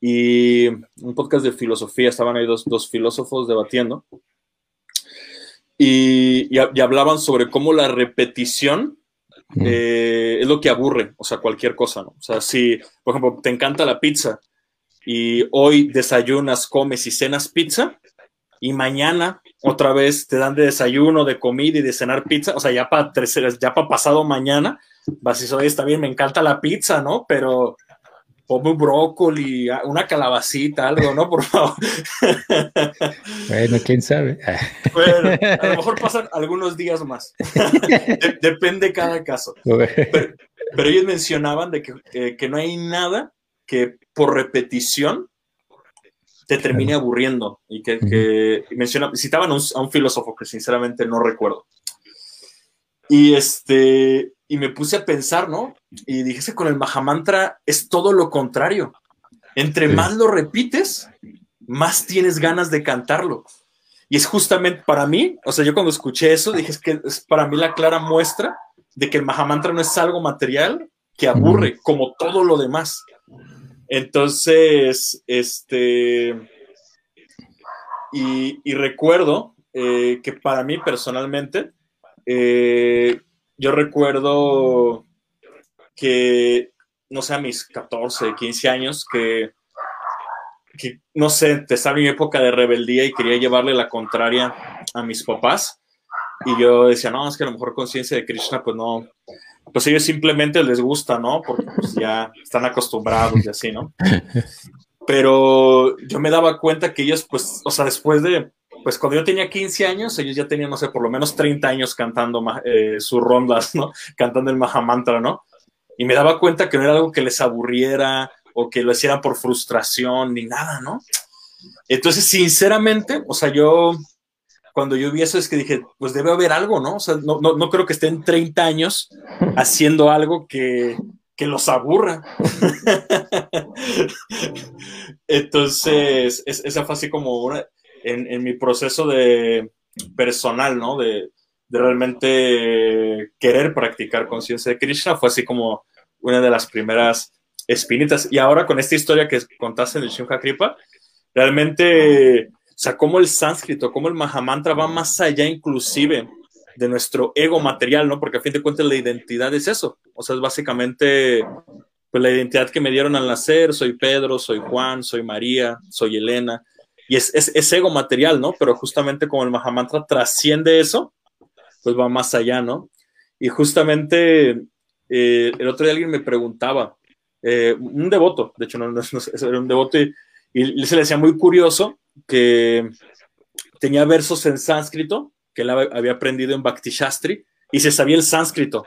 Speaker 2: y un podcast de filosofía, estaban ahí dos, filósofos debatiendo y, hablaban sobre cómo la repetición eh, es lo que aburre, o sea, cualquier cosa, ¿no? O sea, si, por ejemplo, te encanta la pizza y hoy desayunas, comes y cenas pizza y mañana otra vez te dan de desayuno, de comida y de cenar pizza, o sea, ya para ya para pasado mañana, vas decir, está bien, me encanta la pizza, ¿no? Pero ponme un brócoli, una calabacita, algo, ¿no? Por favor.
Speaker 1: Bueno, quién sabe.
Speaker 2: Bueno, a lo <laughs> mejor pasan algunos días más. <laughs> depende cada caso. Pero, ellos mencionaban de que, que, no hay nada que por repetición te termine aburriendo. Y que, que citaban a un filósofo que sinceramente no recuerdo. Y este, y me puse a pensar, ¿no? Y dije, que con el Mahamantra es todo lo contrario. Entre más lo repites, más tienes ganas de cantarlo. Y es justamente para mí, o sea, yo cuando escuché eso, dije, es que es para mí la clara muestra de que el Mahamantra no es algo material que aburre, como todo lo demás. Entonces, este, y, recuerdo eh, que para mí personalmente, eh, yo recuerdo que, no sé, a mis 14, 15 años, que, que no sé, estaba en mi época de rebeldía y quería llevarle la contraria a mis papás. Y yo decía, no, es que a lo mejor conciencia de Krishna, pues no, pues ellos simplemente les gusta, ¿no? Porque pues ya están acostumbrados y así, ¿no? <laughs> Pero yo me daba cuenta que ellos, pues, o sea, después de, pues cuando yo tenía 15 años, ellos ya tenían, no sé, por lo menos 30 años cantando eh, sus rondas, ¿no? <laughs> Cantando el Mahamantra, ¿no? Y me daba cuenta que no era algo que les aburriera o que lo hicieran por frustración ni nada, ¿no? Entonces, sinceramente, o sea, yo cuando yo vi eso es que dije, pues debe haber algo, ¿no? O sea, no, no, no creo que estén 30 años haciendo algo que, que los aburra. <laughs> Entonces, esa fue así como una, en, en, mi proceso de personal, ¿no? De, de realmente querer practicar conciencia de Krishna, fue así como una de las primeras espinitas. Y ahora con esta historia que contaste el Shimha Kripa, realmente o sea, cómo el sánscrito, cómo el Mahamantra va más allá inclusive de nuestro ego material, ¿no? Porque a fin de cuentas la identidad es eso. O sea, es básicamente pues, la identidad que me dieron al nacer. Soy Pedro, soy Juan, soy María, soy Elena. Y es, es, ego material, ¿no? Pero justamente como el Mahamantra trasciende eso, pues va más allá, ¿no? Y justamente eh, el otro día alguien me preguntaba, eh, un devoto, de hecho no, no, no, era un devoto y, y se le decía muy curioso que tenía versos en sánscrito, que él había aprendido en Bhakti Shastri, y se sabía el sánscrito.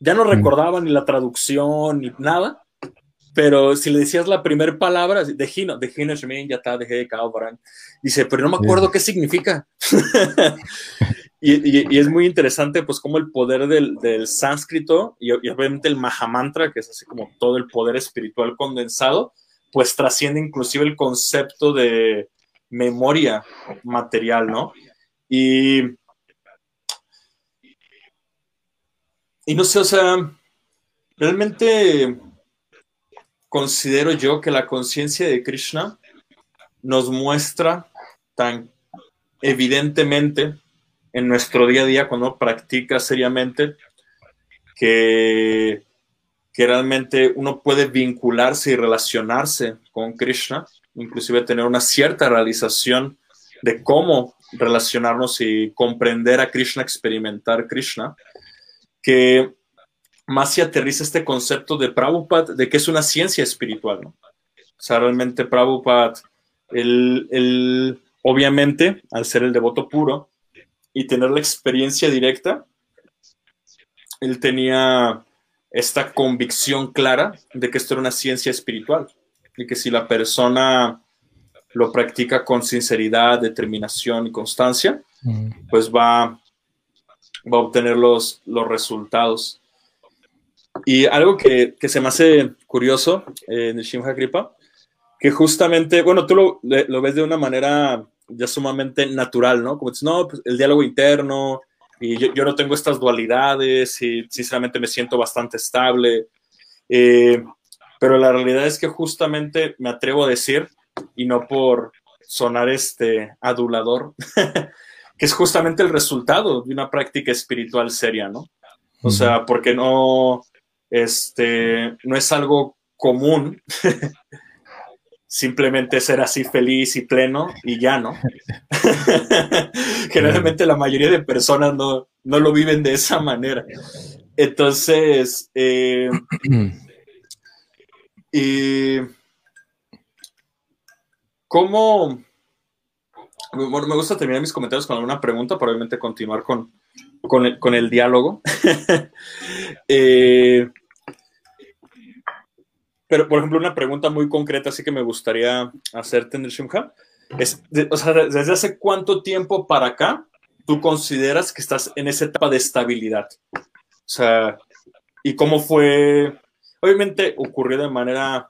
Speaker 2: Ya no recordaba ni la traducción ni nada, pero si le decías la primera palabra, de Hino, de Hino ya está, de dice, pero no me acuerdo qué significa. <laughs> y, y, es muy interesante, pues, como el poder del, del sánscrito y, y, obviamente el Mahamantra, que es así como todo el poder espiritual condensado, pues trasciende inclusive el concepto de, memoria material, ¿no? Y, y no sé, o sea, realmente considero yo que la conciencia de Krishna nos muestra tan evidentemente en nuestro día a día cuando practica seriamente que, que realmente uno puede vincularse y relacionarse con Krishna inclusive tener una cierta realización de cómo relacionarnos y comprender a Krishna, experimentar Krishna, que más se aterriza este concepto de Prabhupada, de que es una ciencia espiritual, ¿no? O sea, realmente Prabhupada, él, obviamente, al ser el devoto puro y tener la experiencia directa, él tenía esta convicción clara de que esto era una ciencia espiritual y que si la persona lo practica con sinceridad, determinación y constancia, mm. pues va, va a obtener los, los resultados. Y algo que, que, se me hace curioso eh, en el Shimha Kripa, que justamente, bueno, tú lo, lo, ves de una manera ya sumamente natural, ¿no? Como dices, no, pues el diálogo interno, y yo, yo, no tengo estas dualidades, y sinceramente me siento bastante estable. Eh, pero la realidad es que justamente me atrevo a decir, y no por sonar este adulador, <laughs> que es justamente el resultado de una práctica espiritual seria, ¿no? O sea, porque no, este, no es algo común <laughs> simplemente ser así feliz y pleno y ya, ¿no? <laughs> Generalmente la mayoría de personas no, no, lo viven de esa manera. Entonces, eh, <clears throat> Y cómo... Bueno, me gusta terminar mis comentarios con alguna pregunta, probablemente continuar con, con, el, diálogo. <laughs> Eh, pero, por ejemplo, una pregunta muy concreta, así que me gustaría hacerte en el Shimha. Es, o sea, ¿desde hace cuánto tiempo para acá tú consideras que estás en esa etapa de estabilidad? O sea, ¿y cómo fue Obviamente ocurrió de manera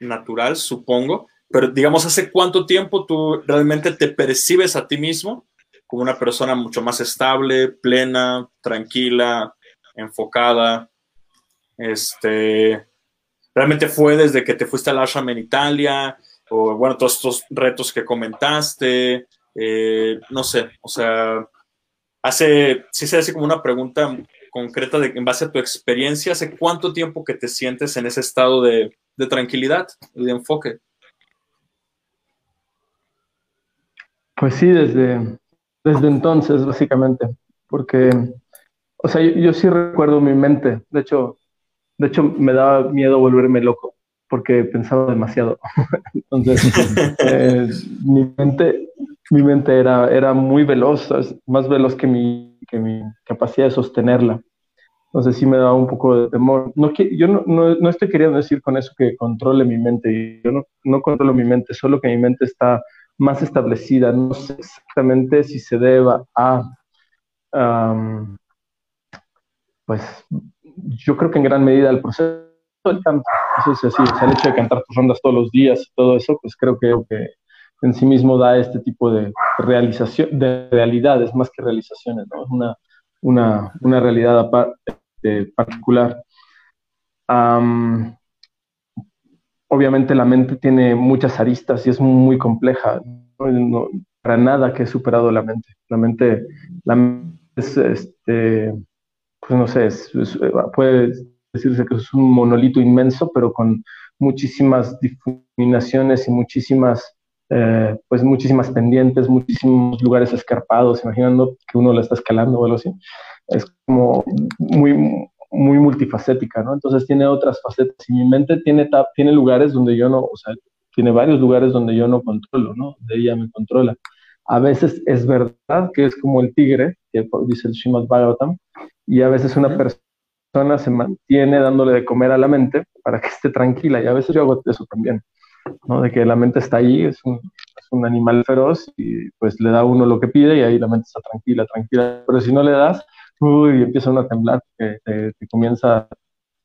Speaker 2: natural, supongo, pero digamos, ¿hace cuánto tiempo tú realmente te percibes a ti mismo como una persona mucho más estable, plena, tranquila, enfocada? Este, ¿Realmente fue desde que te fuiste al ashram en Italia? O bueno, todos estos retos que comentaste, eh, no sé, o sea, hace, sí se hace como una pregunta concreta de, en base a tu experiencia, ¿hace cuánto tiempo que te sientes en ese estado de, tranquilidad y de enfoque?
Speaker 3: Pues sí, desde, desde entonces, básicamente, porque, o sea, yo, sí recuerdo mi mente, de hecho, de hecho me daba miedo volverme loco, porque pensaba demasiado. <laughs> Entonces, eh, mi mente, mi mente era, era muy veloz, más veloz que mi, que mi capacidad de sostenerla. Entonces sí me daba un poco de temor. No, yo no, no, no, estoy queriendo decir con eso que controle mi mente. Yo no, no controlo mi mente, solo que mi mente está más establecida. No sé exactamente si se deba a, pues yo creo que en gran medida el proceso del canto, eso es así, el hecho de cantar tus rondas todos los días y todo eso, pues creo que, que en sí mismo da este tipo de realización, de realidades más que realizaciones, ¿no? Es una, una, una realidad aparte, particular. obviamente la mente tiene muchas aristas y es muy compleja. No, para nada que he superado la mente. La mente, la es, este, pues no sé, puede decirse que es un monolito inmenso, pero con muchísimas difuminaciones y muchísimas, eh, pues muchísimas pendientes, muchísimos lugares escarpados, imaginando que uno la está escalando o algo así. Es como muy, muy multifacética, ¿no? Entonces tiene otras facetas y mi mente tiene, tiene lugares donde yo no, o sea, tiene varios lugares donde yo no controlo, ¿no? De ella me controla. A veces es verdad que es como el tigre, que dice el Srimad Bhagavatam, y a veces una persona se mantiene dándole de comer a la mente para que esté tranquila, y a veces yo hago eso también, ¿no? De que la mente está ahí, es un, es un animal feroz, y pues le da uno lo que pide, y ahí la mente está tranquila, tranquila, pero si no le das, uy, empieza uno a temblar, que te, comienza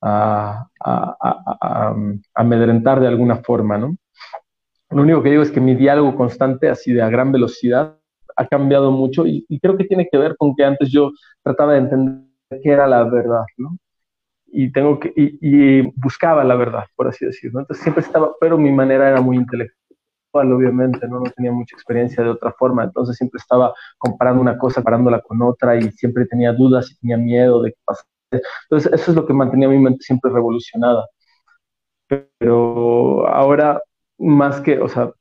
Speaker 3: a, a, a, a, amedrentar de alguna forma, ¿no? Lo único que digo es que mi diálogo constante, así de a gran velocidad, ha cambiado mucho y, creo que tiene que ver con que antes yo trataba de entender qué era la verdad, ¿no? Y, tengo que, y, buscaba la verdad, por así decirlo. Entonces siempre estaba, pero mi manera era muy intelectual, obviamente, ¿no? no tenía mucha experiencia de otra forma, entonces siempre estaba comparando una cosa, parándola con otra y siempre tenía dudas y tenía miedo de que pasara. Entonces eso es lo que mantenía mi mente siempre revolucionada. Pero ahora más que, o sea,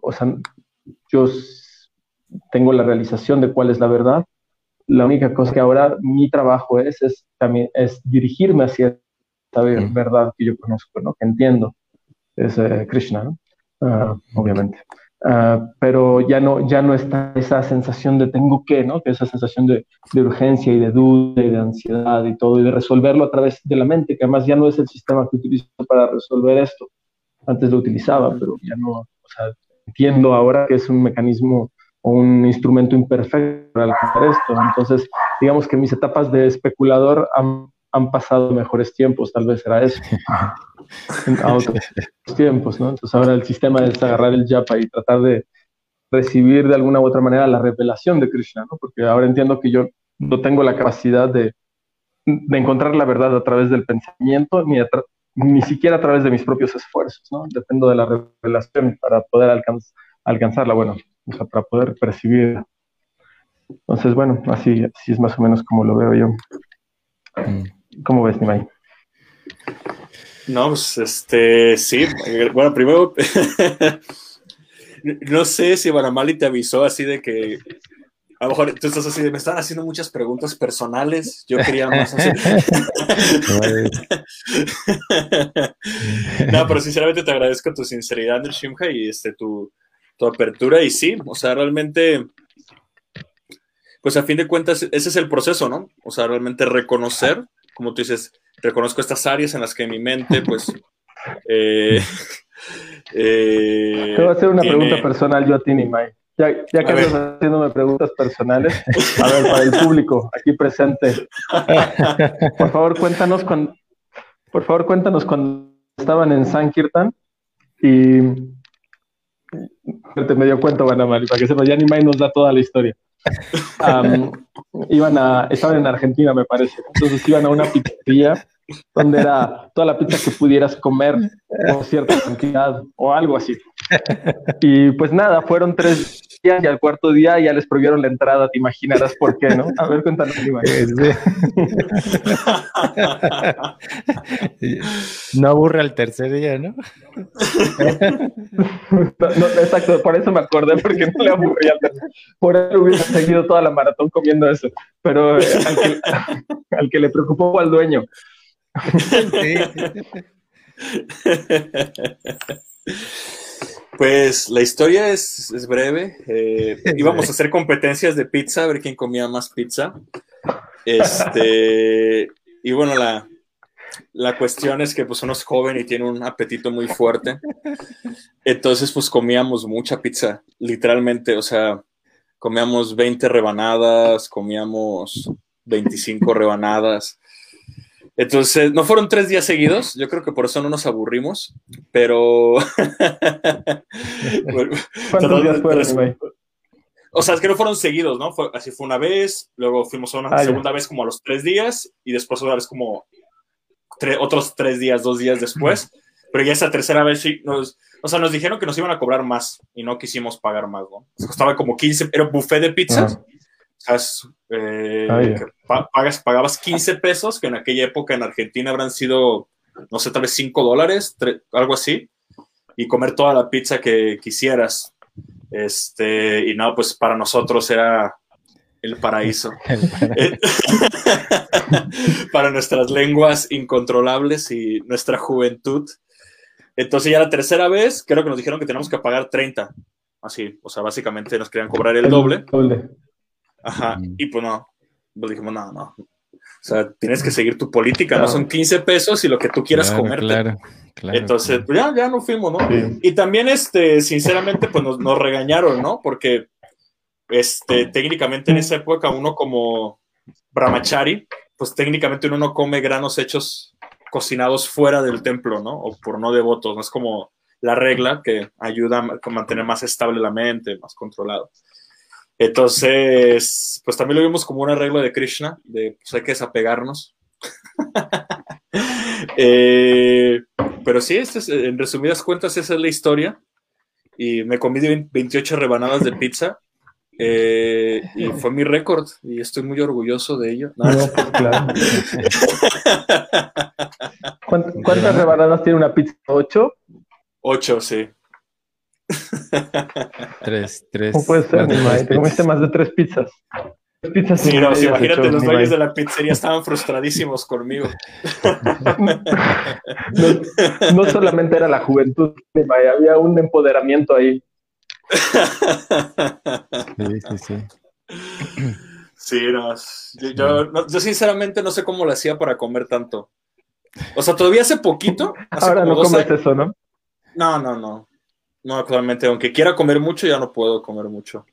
Speaker 3: o sea, yo tengo la realización de cuál es la verdad. La única cosa que ahora mi trabajo es, es también es dirigirme hacia esta verdad que yo conozco, ¿no? que entiendo. Es eh, Krishna, ¿no? Ah, obviamente. Uh, pero ya no, ya no está esa sensación de tengo que, ¿no? Que esa sensación de, de, urgencia y de duda y de ansiedad y todo, y de resolverlo a través de la mente, que además ya no es el sistema que utilizo para resolver esto antes lo utilizaba, pero ya no, o sea, entiendo ahora que es un mecanismo o un instrumento imperfecto para alcanzar esto. Entonces, digamos que mis etapas de especulador han, han pasado mejores tiempos, tal vez era eso, <laughs> a otros <laughs> tiempos, ¿no? Entonces ahora el sistema es agarrar el yapa y tratar de recibir de alguna u otra manera la revelación de Krishna, ¿no? Porque ahora entiendo que yo no tengo la capacidad de, de encontrar la verdad a través del pensamiento ni a, ni siquiera a través de mis propios esfuerzos, ¿no? Dependo de la revelación para poder alcanzarla, bueno, o sea, para poder percibirla. Entonces, bueno, así, así es más o menos como lo veo yo. Mm. ¿Cómo ves, Nimai?
Speaker 2: No, pues este, sí, bueno, primero, <laughs> no sé si Banamali te avisó así de que a lo mejor tú estás así, me están haciendo muchas preguntas personales, yo quería más hacer. <laughs> no, pero sinceramente te agradezco tu sinceridad, Shimha, y este, tu, tu apertura, y sí, o sea, realmente, pues a fin de cuentas, ese es el proceso, ¿no? O sea, realmente reconocer, como tú dices, reconozco estas áreas en las que mi mente, pues... Eh, <laughs>
Speaker 3: eh, Te voy a hacer una pregunta personal yo a ti, Nimai. Ya, ya que estás haciéndome preguntas personales, a ver, para el público aquí presente, por favor cuéntanos cuando, por favor cuéntanos cuando estaban en Sankirtan y te me dio cuenta, Banamari, para que sepa, ya ni más nos da toda la historia. iban a, estaban en Argentina, me parece, entonces iban a una pizzería donde era toda la pizza que pudieras comer con cierta cantidad o algo así. Y pues nada, fueron tres, y al cuarto día ya les prohibieron la entrada, te imaginarás por qué, ¿no? A ver, cuéntanos, <laughs> <laughs>
Speaker 1: no aburre al tercer día, ¿no?
Speaker 3: ¿no? Exacto, por eso me acordé, porque no le aburría al tercer Por eso hubiera seguido toda la maratón comiendo eso, pero eh, al, que, <laughs> al que le preocupó fue al dueño. Sí.
Speaker 2: Pues la historia es, breve. <laughs> Eh, íbamos a hacer competencias de pizza, a ver quién comía más pizza. Este, y bueno, la, la cuestión es que pues uno es joven y tiene un apetito muy fuerte. Entonces pues comíamos mucha pizza, literalmente, o sea, comíamos 20 rebanadas, comíamos 25 rebanadas. Entonces, no fueron tres días seguidos, yo creo que por eso no nos aburrimos, pero... <laughs>
Speaker 3: ¿Cuántos días fueron,
Speaker 2: O sea, es que no fueron seguidos, ¿no? así fue una vez, luego fuimos a una ah, segunda vez como a los tres días y después otra vez como otros tres días, dos días después. Pero ya esa tercera vez sí, nos, o sea, nos dijeron que nos iban a cobrar más y no quisimos pagar más, ¿no? costaba como 15, era un buffet de pizzas. Eh, ah, pagas, pagabas 15 pesos, que en aquella época en Argentina habrán sido, no sé, tal vez 5 dólares, algo así, y comer toda la pizza que quisieras. Este, y no, pues para nosotros era el paraíso. <laughs> <laughs> para nuestras lenguas incontrolables y nuestra juventud. Entonces ya la tercera vez, creo que nos dijeron que tenemos que pagar 30. Así, o sea, básicamente nos querían cobrar el, doble. doble. Ajá, y pues no, pues dijimos, no, no. O sea, tienes que seguir tu política, ¿no? Son 15 pesos y lo que tú quieras comerte. Claro, claro. Entonces, pues ya, ya no fuimos, ¿no? Y también, este, sinceramente, pues nos, nos, regañaron, ¿no? Porque, este, técnicamente en esa época uno como brahmachari, pues técnicamente uno no come granos hechos cocinados fuera del templo, ¿no? O por no devotos, ¿no? Es como la regla que ayuda a mantener más estable la mente, más controlado. Entonces, pues también lo vimos como un arreglo de Krishna, de pues hay que desapegarnos. <laughs> Eh, pero sí, este en resumidas cuentas, esa es la historia. Y me comí 28 rebanadas de pizza. Eh, y fue mi récord y estoy muy orgulloso de ello. Pues, <laughs>
Speaker 3: ¿Cuántas rebanadas tiene una pizza? ¿Ocho?
Speaker 2: Ocho, sí.
Speaker 1: Tres, tres.
Speaker 3: ¿Cómo puede ser, Te comiste más de tres pizzas.
Speaker 2: pizzas sí, no, imagínate, los dueños de la pizzería estaban frustradísimos conmigo. <laughs>
Speaker 3: no, solamente era la juventud, había un empoderamiento ahí.
Speaker 1: Sí, sí, sí.
Speaker 2: Sí, no, yo, yo, sinceramente no sé cómo lo hacía para comer tanto. O sea, todavía hace poquito.
Speaker 3: Ahora no comes eso, ¿no?
Speaker 2: No, no, no. No, actualmente, aunque quiera comer mucho, ya no puedo comer mucho.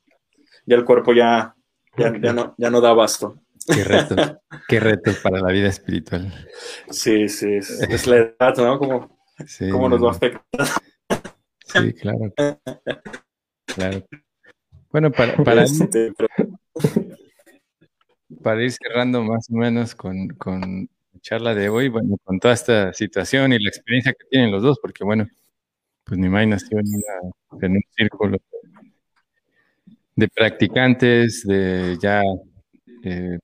Speaker 2: Ya el cuerpo ya, ya, no, ya no da abasto.
Speaker 1: Qué reto, qué reto para la vida espiritual.
Speaker 2: Sí, sí, es, la edad, ¿no? Como, ¿Cómo nos va a afectar?
Speaker 1: Sí, claro. Claro. Bueno, para, para, este, para ir cerrando más o menos con, con la charla de hoy, bueno, con toda esta situación y la experiencia que tienen los dos, porque bueno, pues Nimai nació en, un círculo de practicantes de ya eh,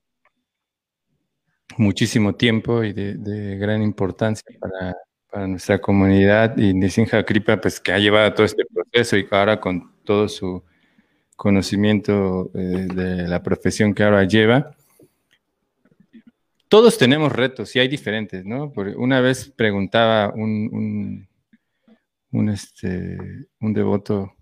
Speaker 1: muchísimo tiempo y de, gran importancia para, nuestra comunidad y Nisinja Kripa pues que ha llevado todo este proceso y ahora con todo su conocimiento eh, de la profesión que ahora lleva. Todos tenemos retos y hay diferentes, ¿no? una vez preguntaba un un, este, un devoto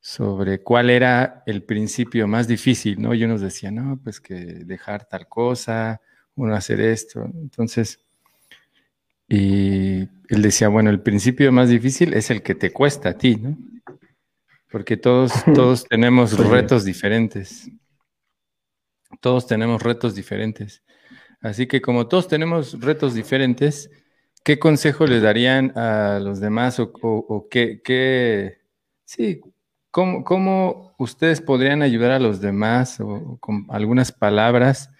Speaker 1: sobre cuál era el principio más difícil, ¿no? Y unos decían, no, pues que dejar tal cosa, uno hacer esto. Entonces, y él decía, bueno, el principio más difícil es el que te cuesta a ti, ¿no? Porque todos, <laughs> todos tenemos retos diferentes. Todos tenemos retos diferentes. Así que como todos tenemos retos diferentes, ¿qué consejo le darían a los demás o, qué, sí, cómo, ustedes podrían ayudar a los demás o, con algunas palabras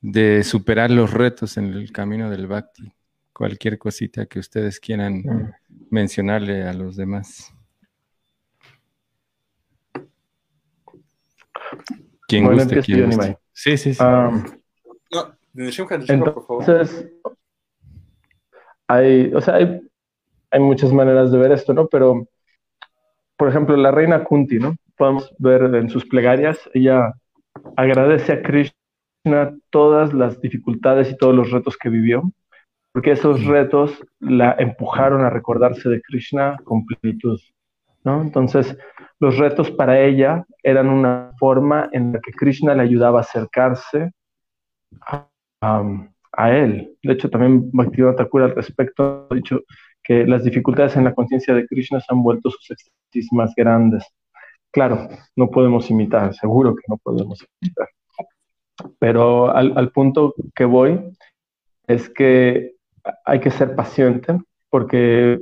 Speaker 1: de superar los retos en el camino del Bhakti? Cualquier cosita que ustedes quieran mm. mencionarle a los demás. Quien
Speaker 3: Bueno,
Speaker 1: guste,
Speaker 3: yo,
Speaker 1: guste. Sí, sí, sí.
Speaker 3: Ah,
Speaker 2: No, Nishimka, por favor.
Speaker 3: Hay, o sea, hay, hay muchas maneras de ver esto, ¿no? Pero, por ejemplo, la reina Kunti, ¿no? Podemos ver en sus plegarias, ella agradece a Krishna todas las dificultades y todos los retos que vivió, porque esos retos la empujaron a recordarse de Krishna con plenitud, ¿no? Entonces, los retos para ella eran una forma en la que Krishna le ayudaba a acercarse a, a- a él. De hecho, también Bhaktivinoda Thakur al respecto ha dicho que las dificultades en la conciencia de Krishna se han vuelto sus éxtasis más grandes. Claro, no podemos imitar, seguro que no podemos imitar. Pero al, al punto que voy es que hay que ser paciente, porque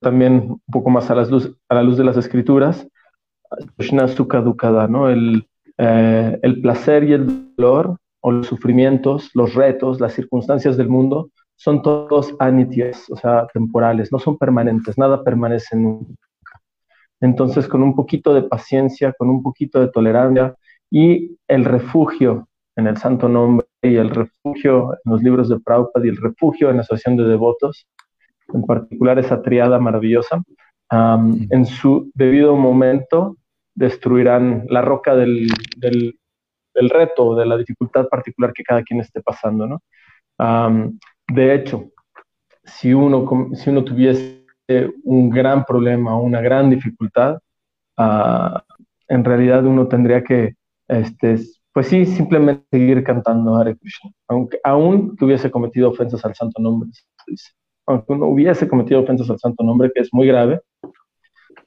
Speaker 3: también un poco más a, las luz, a la luz de las escrituras, Krishna Sukha ¿no? El, eh, el placer y el dolor, o los sufrimientos, los retos, las circunstancias del mundo, son todos anityas, o sea, temporales, no son permanentes, nada permanece nunca. Entonces, con un poquito de paciencia, con un poquito de tolerancia y el refugio en el santo nombre y el refugio en los libros de Prabhupada y el refugio en la asociación de devotos, en particular esa triada maravillosa, um, en su debido momento destruirán la roca del, del, del, reto, de la dificultad particular que cada quien esté pasando, ¿no? De hecho, si uno, si uno tuviese un gran problema, una gran dificultad, uh, en realidad uno tendría que, este, pues sí, simplemente seguir cantando Hare Krishna, aunque aún tuviese cometido ofensas al santo nombre, aunque uno hubiese cometido ofensas al santo nombre, que es muy grave,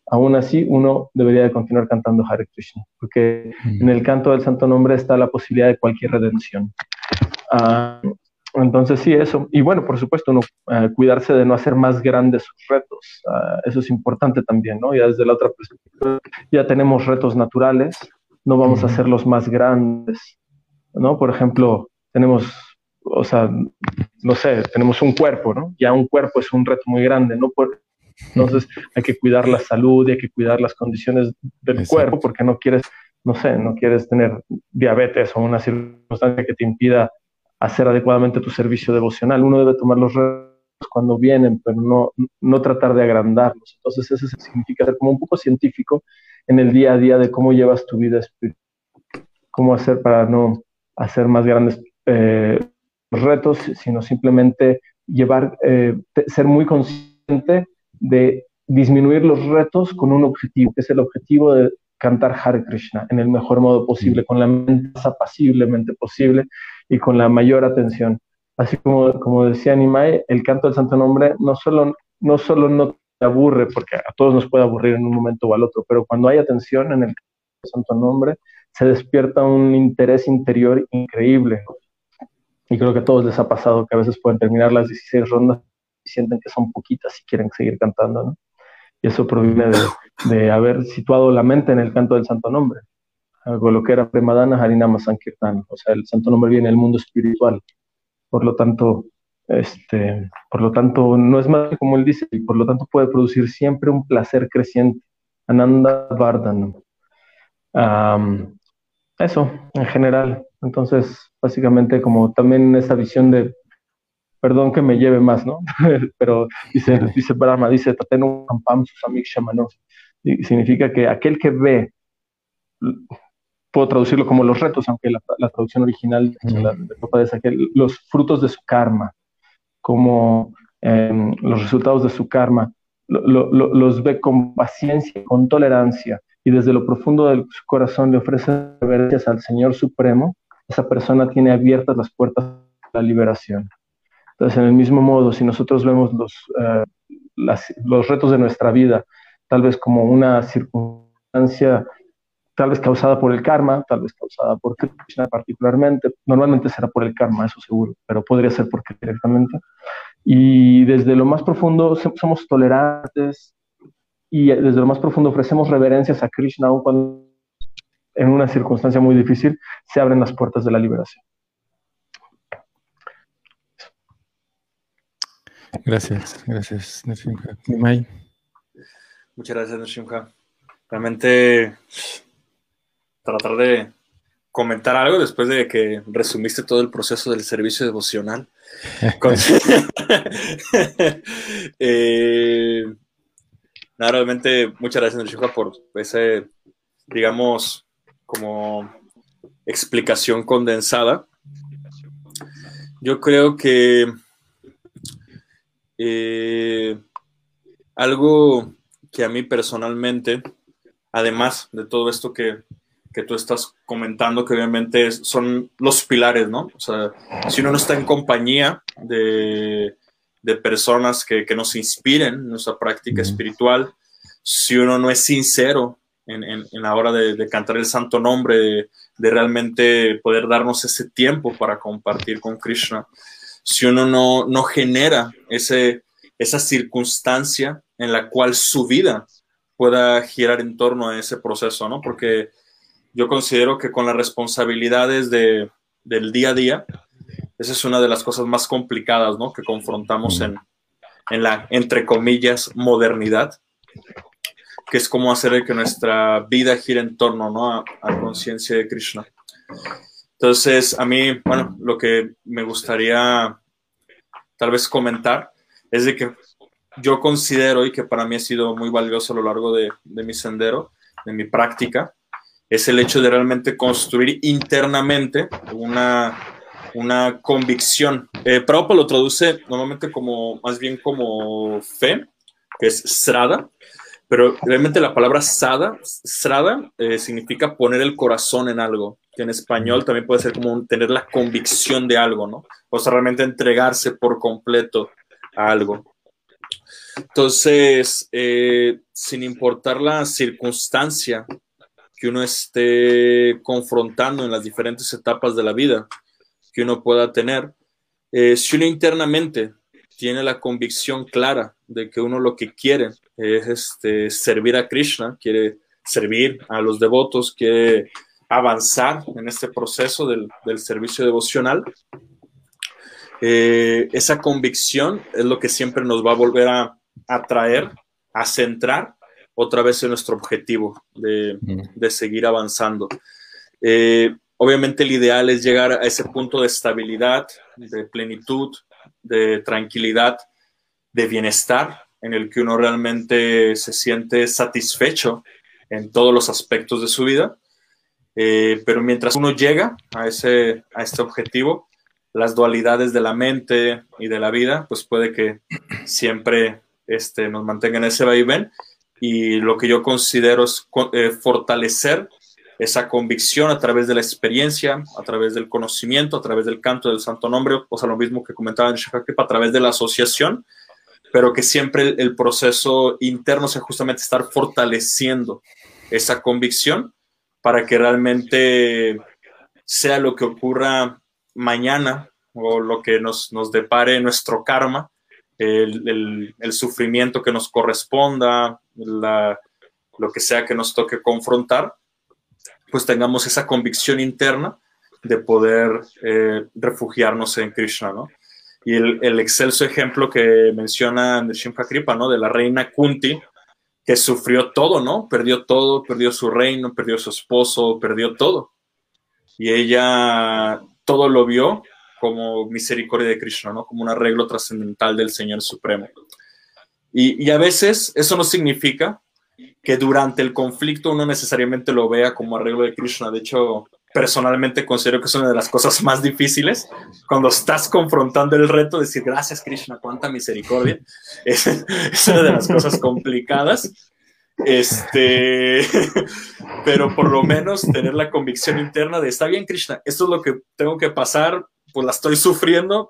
Speaker 3: aún así uno debería de continuar cantando Hare Krishna, porque mm. en el canto del santo nombre está la posibilidad de cualquier redención. Uh, entonces sí, eso. Y bueno, por supuesto, uno, uh, cuidarse de no hacer más grandes sus retos. Uh, eso es importante también, ¿no? Ya desde la otra perspectiva, ya tenemos retos naturales, no vamos mm. a hacerlos más grandes, ¿no? Por ejemplo, tenemos, o sea, no sé, tenemos un cuerpo, ¿no? Ya un cuerpo es un reto muy grande, ¿no? Por, entonces hay que cuidar la salud y hay que cuidar las condiciones del Exacto. cuerpo porque no quieres, no sé, no quieres tener diabetes o una circunstancia que te impida hacer adecuadamente tu servicio devocional. Uno debe tomar los retos cuando vienen, pero no, no tratar de agrandarlos. Entonces eso significa ser como un poco científico en el día a día de cómo llevas tu vida espiritual, cómo hacer para no hacer más grandes eh, retos, sino simplemente llevar, eh, ser muy consciente de disminuir los retos con un objetivo, que es el objetivo de cantar Hare Krishna en el mejor modo posible, con la mente más apaciblemente posible y con la mayor atención. Así como, como decía Nimai, el canto del Santo Nombre no solo, no solo no te aburre, porque a todos nos puede aburrir en un momento o al otro, pero cuando hay atención en el Santo Nombre, se despierta un interés interior increíble. Y creo que a todos les ha pasado que a veces pueden terminar las 16 rondas sienten que son poquitas y quieren seguir cantando, ¿no? Y eso proviene de, de haber situado la mente en el canto del Santo Nombre. Algo lo que era Premadana Harinama Sankirtan. O sea, el Santo Nombre viene del mundo espiritual. Por lo tanto, este, por lo tanto, no es más que como él dice, y por lo tanto puede producir siempre un placer creciente. Ananda Vardhanam. Um, eso, en general. Entonces, básicamente, como también esa visión de perdón que me lleve más, ¿no? <laughs> Pero dice, dice Brahma, dice Tatenu Kampam Susamik Shamano. Y significa que aquel que ve, puedo traducirlo como los retos, aunque la, la traducción original de la de es aquel, los frutos de su karma, como eh, los resultados de su karma, lo, lo, los ve con paciencia, con tolerancia, y desde lo profundo de su corazón le ofrece reverencias al Señor Supremo, esa persona tiene abiertas las puertas de la liberación. Entonces, en el mismo modo, si nosotros vemos los, las, los retos de nuestra vida, tal vez como una circunstancia, tal vez causada por el karma, tal vez causada por Krishna particularmente, normalmente será por el karma, eso seguro, pero podría ser por directamente. Y desde lo más profundo somos tolerantes y desde lo más profundo ofrecemos reverencias a Krishna, aun cuando en una circunstancia muy difícil se abren las puertas de la liberación.
Speaker 1: Gracias, gracias. Nimai.
Speaker 2: Muchas gracias, Nishimha. Realmente tratar de comentar algo después de que resumiste todo el proceso del servicio devocional. <laughs> <laughs> eh, realmente muchas gracias, Nishuka, por ese, digamos, como explicación condensada. Yo creo que eh, algo que a mí personalmente, además de todo esto que, tú estás comentando, que obviamente son los pilares, ¿no? O sea, si uno no está en compañía de, personas que, nos inspiren en nuestra práctica espiritual, si uno no es sincero en, la hora de, cantar el santo nombre, de, de, realmente poder darnos ese tiempo para compartir con Krishna, si uno no, no genera ese, esa circunstancia en la cual su vida pueda girar en torno a ese proceso, ¿no? Porque yo considero que con las responsabilidades de, del día a día, esa es una de las cosas más complicadas, ¿no? Que confrontamos en, en la, entre comillas, modernidad, que es cómo hacer que nuestra vida gire en torno, ¿no? A, a conciencia de Krishna. Entonces, a mí, bueno, lo que me gustaría tal vez comentar es de que yo considero y que para mí ha sido muy valioso a lo largo de, mi sendero, de mi práctica, es el hecho de realmente construir internamente una, una convicción. Eh, Prabhupada lo traduce normalmente como, más bien como fe, que es srada, pero realmente la palabra sada, srada, eh, significa poner el corazón en algo, que en español también puede ser como tener la convicción de algo, ¿no? O sea, realmente entregarse por completo a algo. Entonces, eh, sin importar la circunstancia que uno esté confrontando en las diferentes etapas de la vida que uno pueda tener, eh, si uno internamente tiene la convicción clara de que uno lo que quiere es este, servir a Krishna, quiere servir a los devotos, quiere avanzar en este proceso del, del servicio devocional, eh, esa convicción es lo que siempre nos va a volver a atraer, a centrar otra vez en nuestro objetivo de, seguir avanzando. Eh, obviamente el ideal es llegar a ese punto de estabilidad, de plenitud, de tranquilidad, de bienestar, en el que uno realmente se siente satisfecho en todos los aspectos de su vida. Eh, pero mientras uno llega a, ese, a este objetivo, las dualidades de la mente y de la vida, pues puede que siempre este, nos mantengan ese vaivén. Y lo que yo considero es eh, fortalecer esa convicción a través de la experiencia, a través del conocimiento, a través del canto del santo nombre, o sea, lo mismo que comentaba en a través de la asociación, pero que siempre el, proceso interno sea justamente estar fortaleciendo esa convicción para que realmente sea lo que ocurra mañana o lo que nos, nos depare nuestro karma, el, el, sufrimiento que nos corresponda, la, lo que sea que nos toque confrontar, pues tengamos esa convicción interna de poder eh, refugiarnos en Krishna, ¿no? Y el, el, excelso ejemplo que menciona Nrsimha Kripa, ¿no? De la reina Kunti, que sufrió todo, ¿no? Perdió todo, perdió su reino, perdió su esposo, perdió todo. Y ella todo lo vio como misericordia de Krishna, ¿no? Como un arreglo trascendental del Señor Supremo. Y, a veces eso no significa que durante el conflicto uno necesariamente lo vea como arreglo de Krishna. De hecho, personalmente considero que es una de las cosas más difíciles cuando estás confrontando el reto de decir gracias Krishna, cuánta misericordia. <laughs> Es, es una de las cosas complicadas este, <laughs> pero por lo menos tener la convicción interna de está bien, Krishna, esto es lo que tengo que pasar, pues la estoy sufriendo,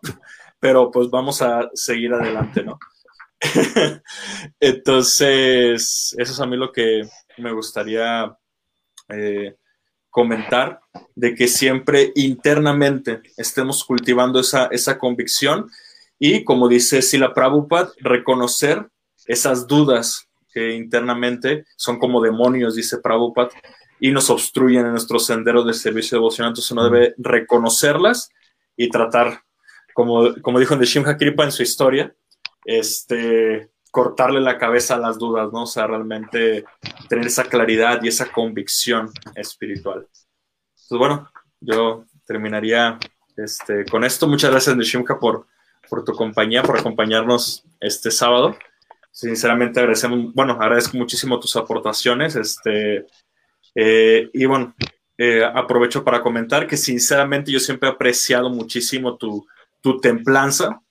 Speaker 2: pero pues vamos a seguir adelante, ¿no? <laughs> Entonces, eso es a mí lo que me gustaría eh, comentar, de que siempre internamente estemos cultivando esa, esa convicción y, como dice Sila Prabhupada, reconocer esas dudas que internamente son como demonios, dice Prabhupada, y nos obstruyen en nuestro sendero de servicio devocional. Entonces uno debe reconocerlas y tratar, como, como dijo Nishimha Kripa en su historia, este, cortarle la cabeza a las dudas, ¿no? O sea, realmente tener esa claridad y esa convicción espiritual. Entonces, bueno, yo terminaría este, con esto. Muchas gracias, Nishimka, por, por tu compañía, por acompañarnos este sábado. Sinceramente agradecemos, bueno, agradezco muchísimo tus aportaciones. Este, eh, y bueno, eh, aprovecho para comentar que sinceramente yo siempre he apreciado muchísimo tu, tu templanza.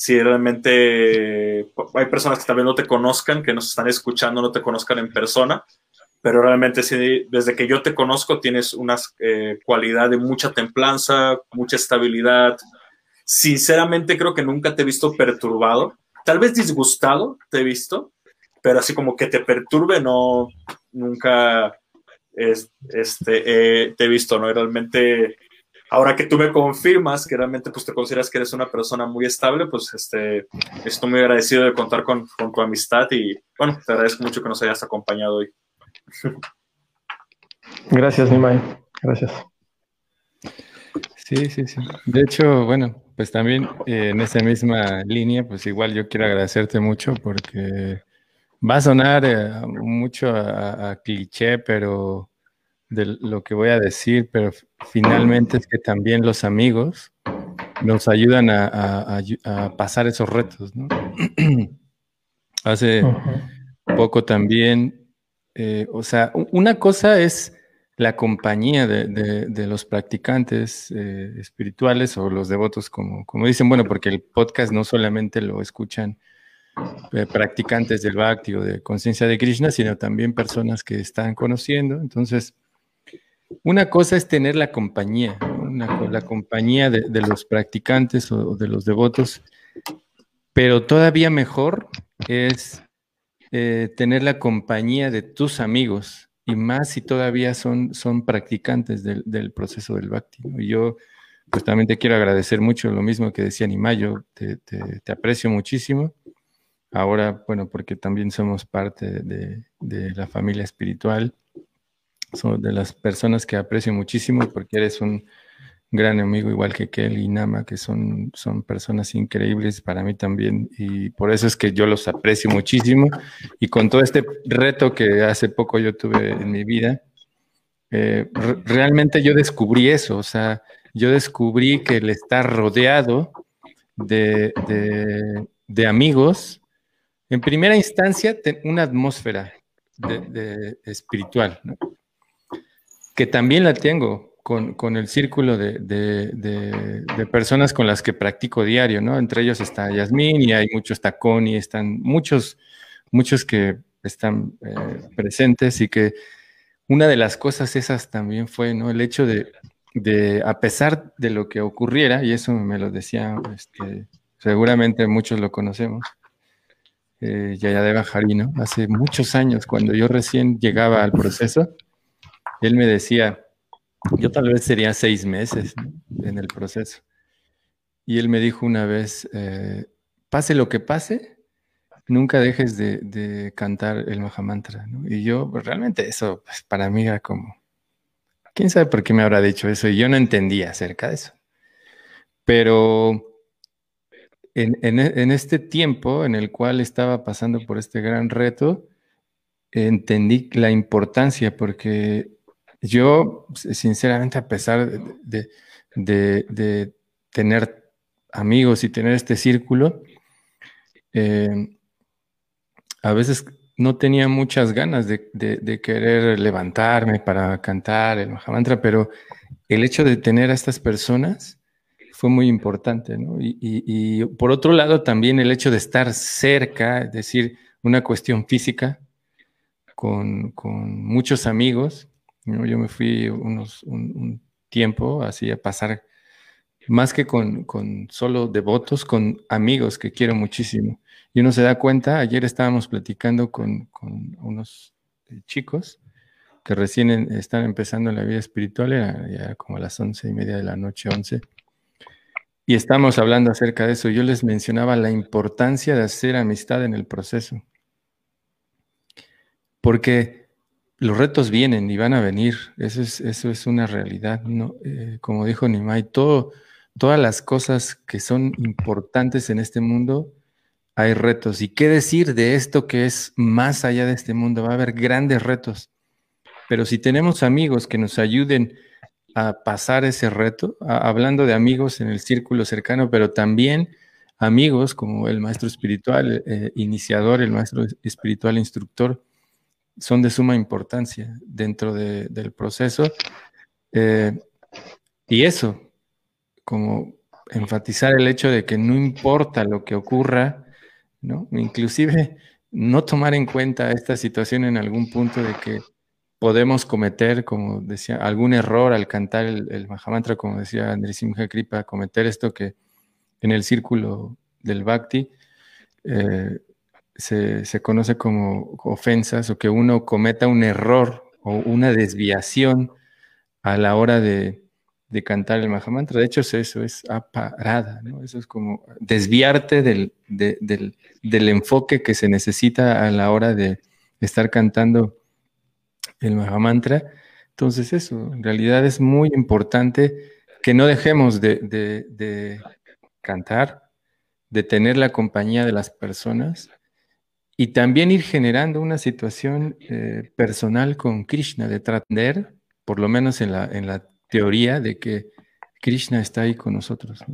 Speaker 2: Si realmente hay personas que también no te conozcan, que nos están escuchando, no te conozcan en persona, pero realmente desde que yo te conozco tienes una eh, cualidad de mucha templanza, mucha estabilidad. Sinceramente creo que nunca te he visto perturbado, tal vez disgustado te he visto, pero así como que te perturbe, no, nunca este, te he visto, ¿no? realmente, ahora que tú me confirmas que realmente pues te consideras que eres una persona muy estable, pues este, estoy muy agradecido de contar con, con tu amistad y bueno, te agradezco mucho que nos hayas acompañado hoy.
Speaker 3: Gracias, Nimai. Gracias.
Speaker 1: Sí, sí, sí. De hecho, bueno, pues también eh, en esa misma línea, pues igual yo quiero agradecerte mucho porque va a sonar eh, mucho a, cliché, pero de lo que voy a decir, pero finalmente es que también los amigos nos ayudan a, pasar esos retos, ¿no? <clears throat> Hace poco también eh, o sea, una cosa es la compañía de, los practicantes eh, espirituales o los devotos, como, como dicen, bueno, porque el podcast no solamente lo escuchan eh, practicantes del Bhakti o de conciencia de Krishna, sino también personas que están conociendo. Entonces, una cosa es tener la compañía, la compañía de, los practicantes o de los devotos, pero todavía mejor es eh, tener la compañía de tus amigos y más si todavía son, son practicantes del, proceso del Bhakti. Y yo pues también te quiero agradecer mucho, lo mismo que decía Nimayo, te, te, aprecio muchísimo. Ahora, bueno, porque también somos parte de, de la familia espiritual, son de las personas que aprecio muchísimo porque eres un, gran amigo igual que Kelly y Nama, que son, son personas increíbles para mí también y por eso es que yo los aprecio muchísimo. Y con todo este reto que hace poco yo tuve en mi vida, eh, realmente yo descubrí eso, o sea, yo descubrí que el estar rodeado de, de, amigos, en primera instancia, una atmósfera de, espiritual, que también la tengo, con, el círculo de, personas con las que practico diario, ¿no? Entre ellos está Yasmín y hay muchos, Connie, están muchos, muchos que están eh, presentes y que una de las cosas esas también fue, ¿no? El hecho de, a pesar de lo que ocurriera, y eso me lo decía, este, seguramente muchos lo conocemos, eh, Yayadeva Jarino, hace muchos años, cuando yo recién llegaba al proceso, él me decía, yo tal vez sería seis meses en el proceso. Y él me dijo una vez, eh, pase lo que pase, nunca dejes de, cantar el Mahamantra. Y yo, pues, realmente eso pues, para mí era como, ¿quién sabe por qué me habrá dicho eso? Y yo no entendía acerca de eso. Pero en, en este tiempo en el cual estaba pasando por este gran reto, entendí la importancia porque yo, sinceramente, a pesar de, tener amigos y tener este círculo, eh, a veces no tenía muchas ganas de, querer levantarme para cantar el Mahamantra, pero el hecho de tener a estas personas fue muy importante, ¿no? Y, por otro lado, también el hecho de estar cerca, es decir, una cuestión física, con, con muchos amigos, yo me fui unos, un, tiempo así a pasar, más que con, solo devotos, con amigos que quiero muchísimo. Y uno se da cuenta, ayer estábamos platicando con, unos eh, chicos que recién están empezando la vida espiritual, era ya como a las once y media de la noche, once. Y estamos hablando acerca de eso. Yo les mencionaba la importancia de hacer amistad en el proceso. Porque los retos vienen y van a venir, eso es, eso es una realidad. Eh, como dijo Nimai, todo, todas las cosas que son importantes en este mundo hay retos. ¿Y qué decir de esto que es más allá de este mundo? Va a haber grandes retos. Pero si tenemos amigos que nos ayuden a pasar ese reto, hablando de amigos en el círculo cercano, pero también amigos como el maestro espiritual, eh, iniciador, el maestro espiritual instructor, son de suma importancia dentro del proceso. Eh, y eso, como enfatizar el hecho de que no importa lo que ocurra, ¿no? Inclusive no tomar en cuenta esta situación en algún punto de que podemos cometer, como decía, algún error al cantar el, el Mahamantra, como decía Andrisimha Kripa, cometer esto que en el círculo del Bhakti eh, se, conoce como ofensas o que uno cometa un error o una desviación a la hora de, cantar el Mahamantra. De hecho, eso es aparada, ¿no? Eso es como desviarte del, del, enfoque que se necesita a la hora de estar cantando el Mahamantra. Entonces, eso, en realidad es muy importante que no dejemos de cantar, de tener la compañía de las personas y también ir generando una situación eh, personal con Krishna, de tratar, por lo menos en la, en la teoría, de que Krishna está ahí con nosotros.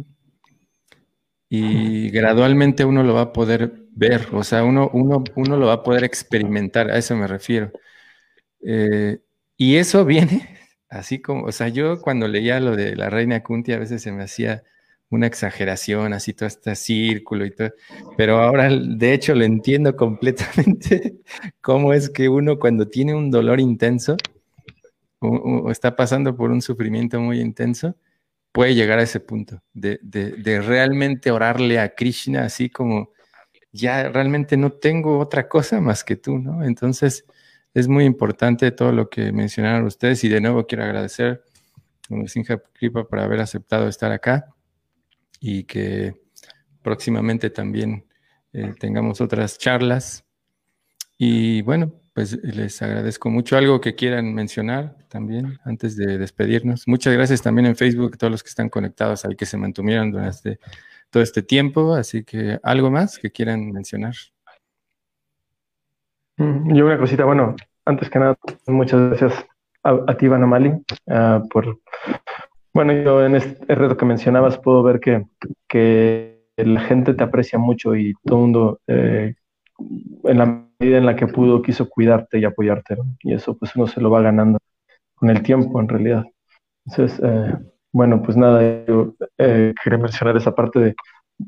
Speaker 1: Y gradualmente uno lo va a poder ver, o sea, uno, uno, uno lo va a poder experimentar, a eso me refiero. Eh, y eso viene así como, o sea, yo cuando leía lo de la reina Kunti a veces se me hacía una exageración, así todo este círculo y todo. Pero ahora, de hecho, lo entiendo completamente <laughs> cómo es que uno cuando tiene un dolor intenso o, está pasando por un sufrimiento muy intenso, puede llegar a ese punto de, de, realmente orarle a Krishna así como ya realmente no tengo otra cosa más que tú, ¿no? Entonces, es muy importante todo lo que mencionaron ustedes y de nuevo quiero agradecer a Sinja Kripa por haber aceptado estar acá y que próximamente también eh, tengamos otras charlas. Y bueno, pues les agradezco mucho. Algo que quieran mencionar también antes de despedirnos. Muchas gracias también en Facebook a todos los que están conectados ahí que se mantuvieron durante todo este tiempo. Así que algo más que quieran mencionar.
Speaker 3: Mm, yo una cosita, bueno, antes que nada, muchas gracias a, ti, Vanamali, ah, por bueno, yo en este reto que mencionabas puedo ver que, que la gente te aprecia mucho y todo el mundo, eh, en la medida en la que pudo, quiso cuidarte y apoyarte. Y eso pues uno se lo va ganando con el tiempo en realidad. Entonces, eh, bueno, pues nada, yo eh, quería mencionar esa parte de,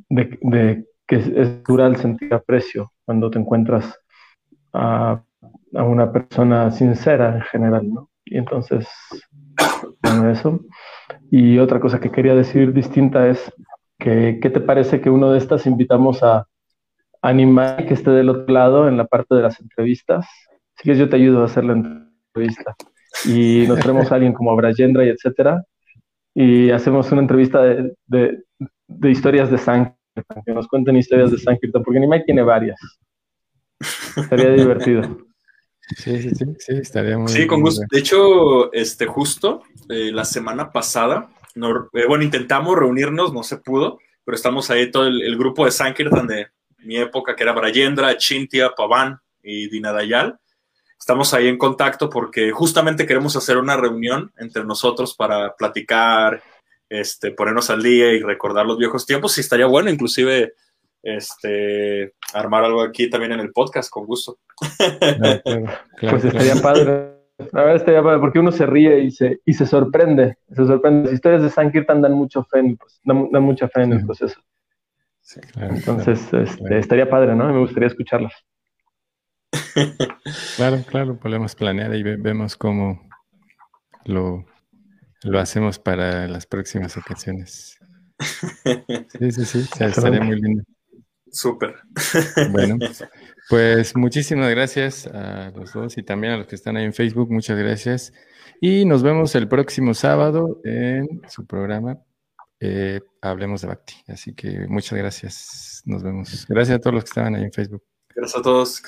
Speaker 3: de, de que es, natural sentir aprecio cuando te encuentras a, a, una persona sincera en general, ¿no? Y entonces, bueno, eso. Y otra cosa que quería decir distinta es que, ¿qué te parece que uno de estas invitamos a animar que esté del otro lado en la parte de las entrevistas? Si quieres, yo te ayudo a hacer la entrevista. Y nos traemos a alguien como Brajendra y etcétera. Y hacemos una entrevista de, de, de historias de Sankirtan, que nos cuenten historias de Sankirtan, porque Nimai tiene varias. Estaría divertido.
Speaker 1: Sí, sí, sí, sí, estaría muy
Speaker 2: Sí, con gusto. De hecho, este, justo eh, la semana pasada, eh, bueno, intentamos reunirnos, no se pudo, pero estamos ahí todo el, grupo de Sankirtan de mi época, que era Brayendra, Chintia, Pavan y Dinadayal. Estamos ahí en contacto porque justamente queremos hacer una reunión entre nosotros para platicar, este, ponernos al día y recordar los viejos tiempos. Y estaría bueno, inclusive este, armar algo aquí también en el podcast, con gusto. <laughs>
Speaker 3: pues estaría padre. La verdad estaría padre, porque uno se ríe y se, y se sorprende. Se sorprende. Las historias de Sankirtan dan mucho fe en, pues, dan, mucha fe en el proceso. Entonces, este, estaría padre, ¿no? Me gustaría escucharlas. <laughs>
Speaker 1: Claro, claro, podemos planear y vemos cómo lo, lo hacemos para las próximas ocasiones. <laughs> Sí, sí, sí, estaría muy lindo.
Speaker 2: Súper.
Speaker 1: Bueno, <laughs> pues muchísimas gracias a los dos y también a los que están ahí en Facebook. Muchas gracias. Y nos vemos el próximo sábado en su programa eh, Hablemos de Bhakti. Así que muchas gracias. Nos vemos. Gracias a todos los que estaban ahí en Facebook.
Speaker 2: Gracias a todos.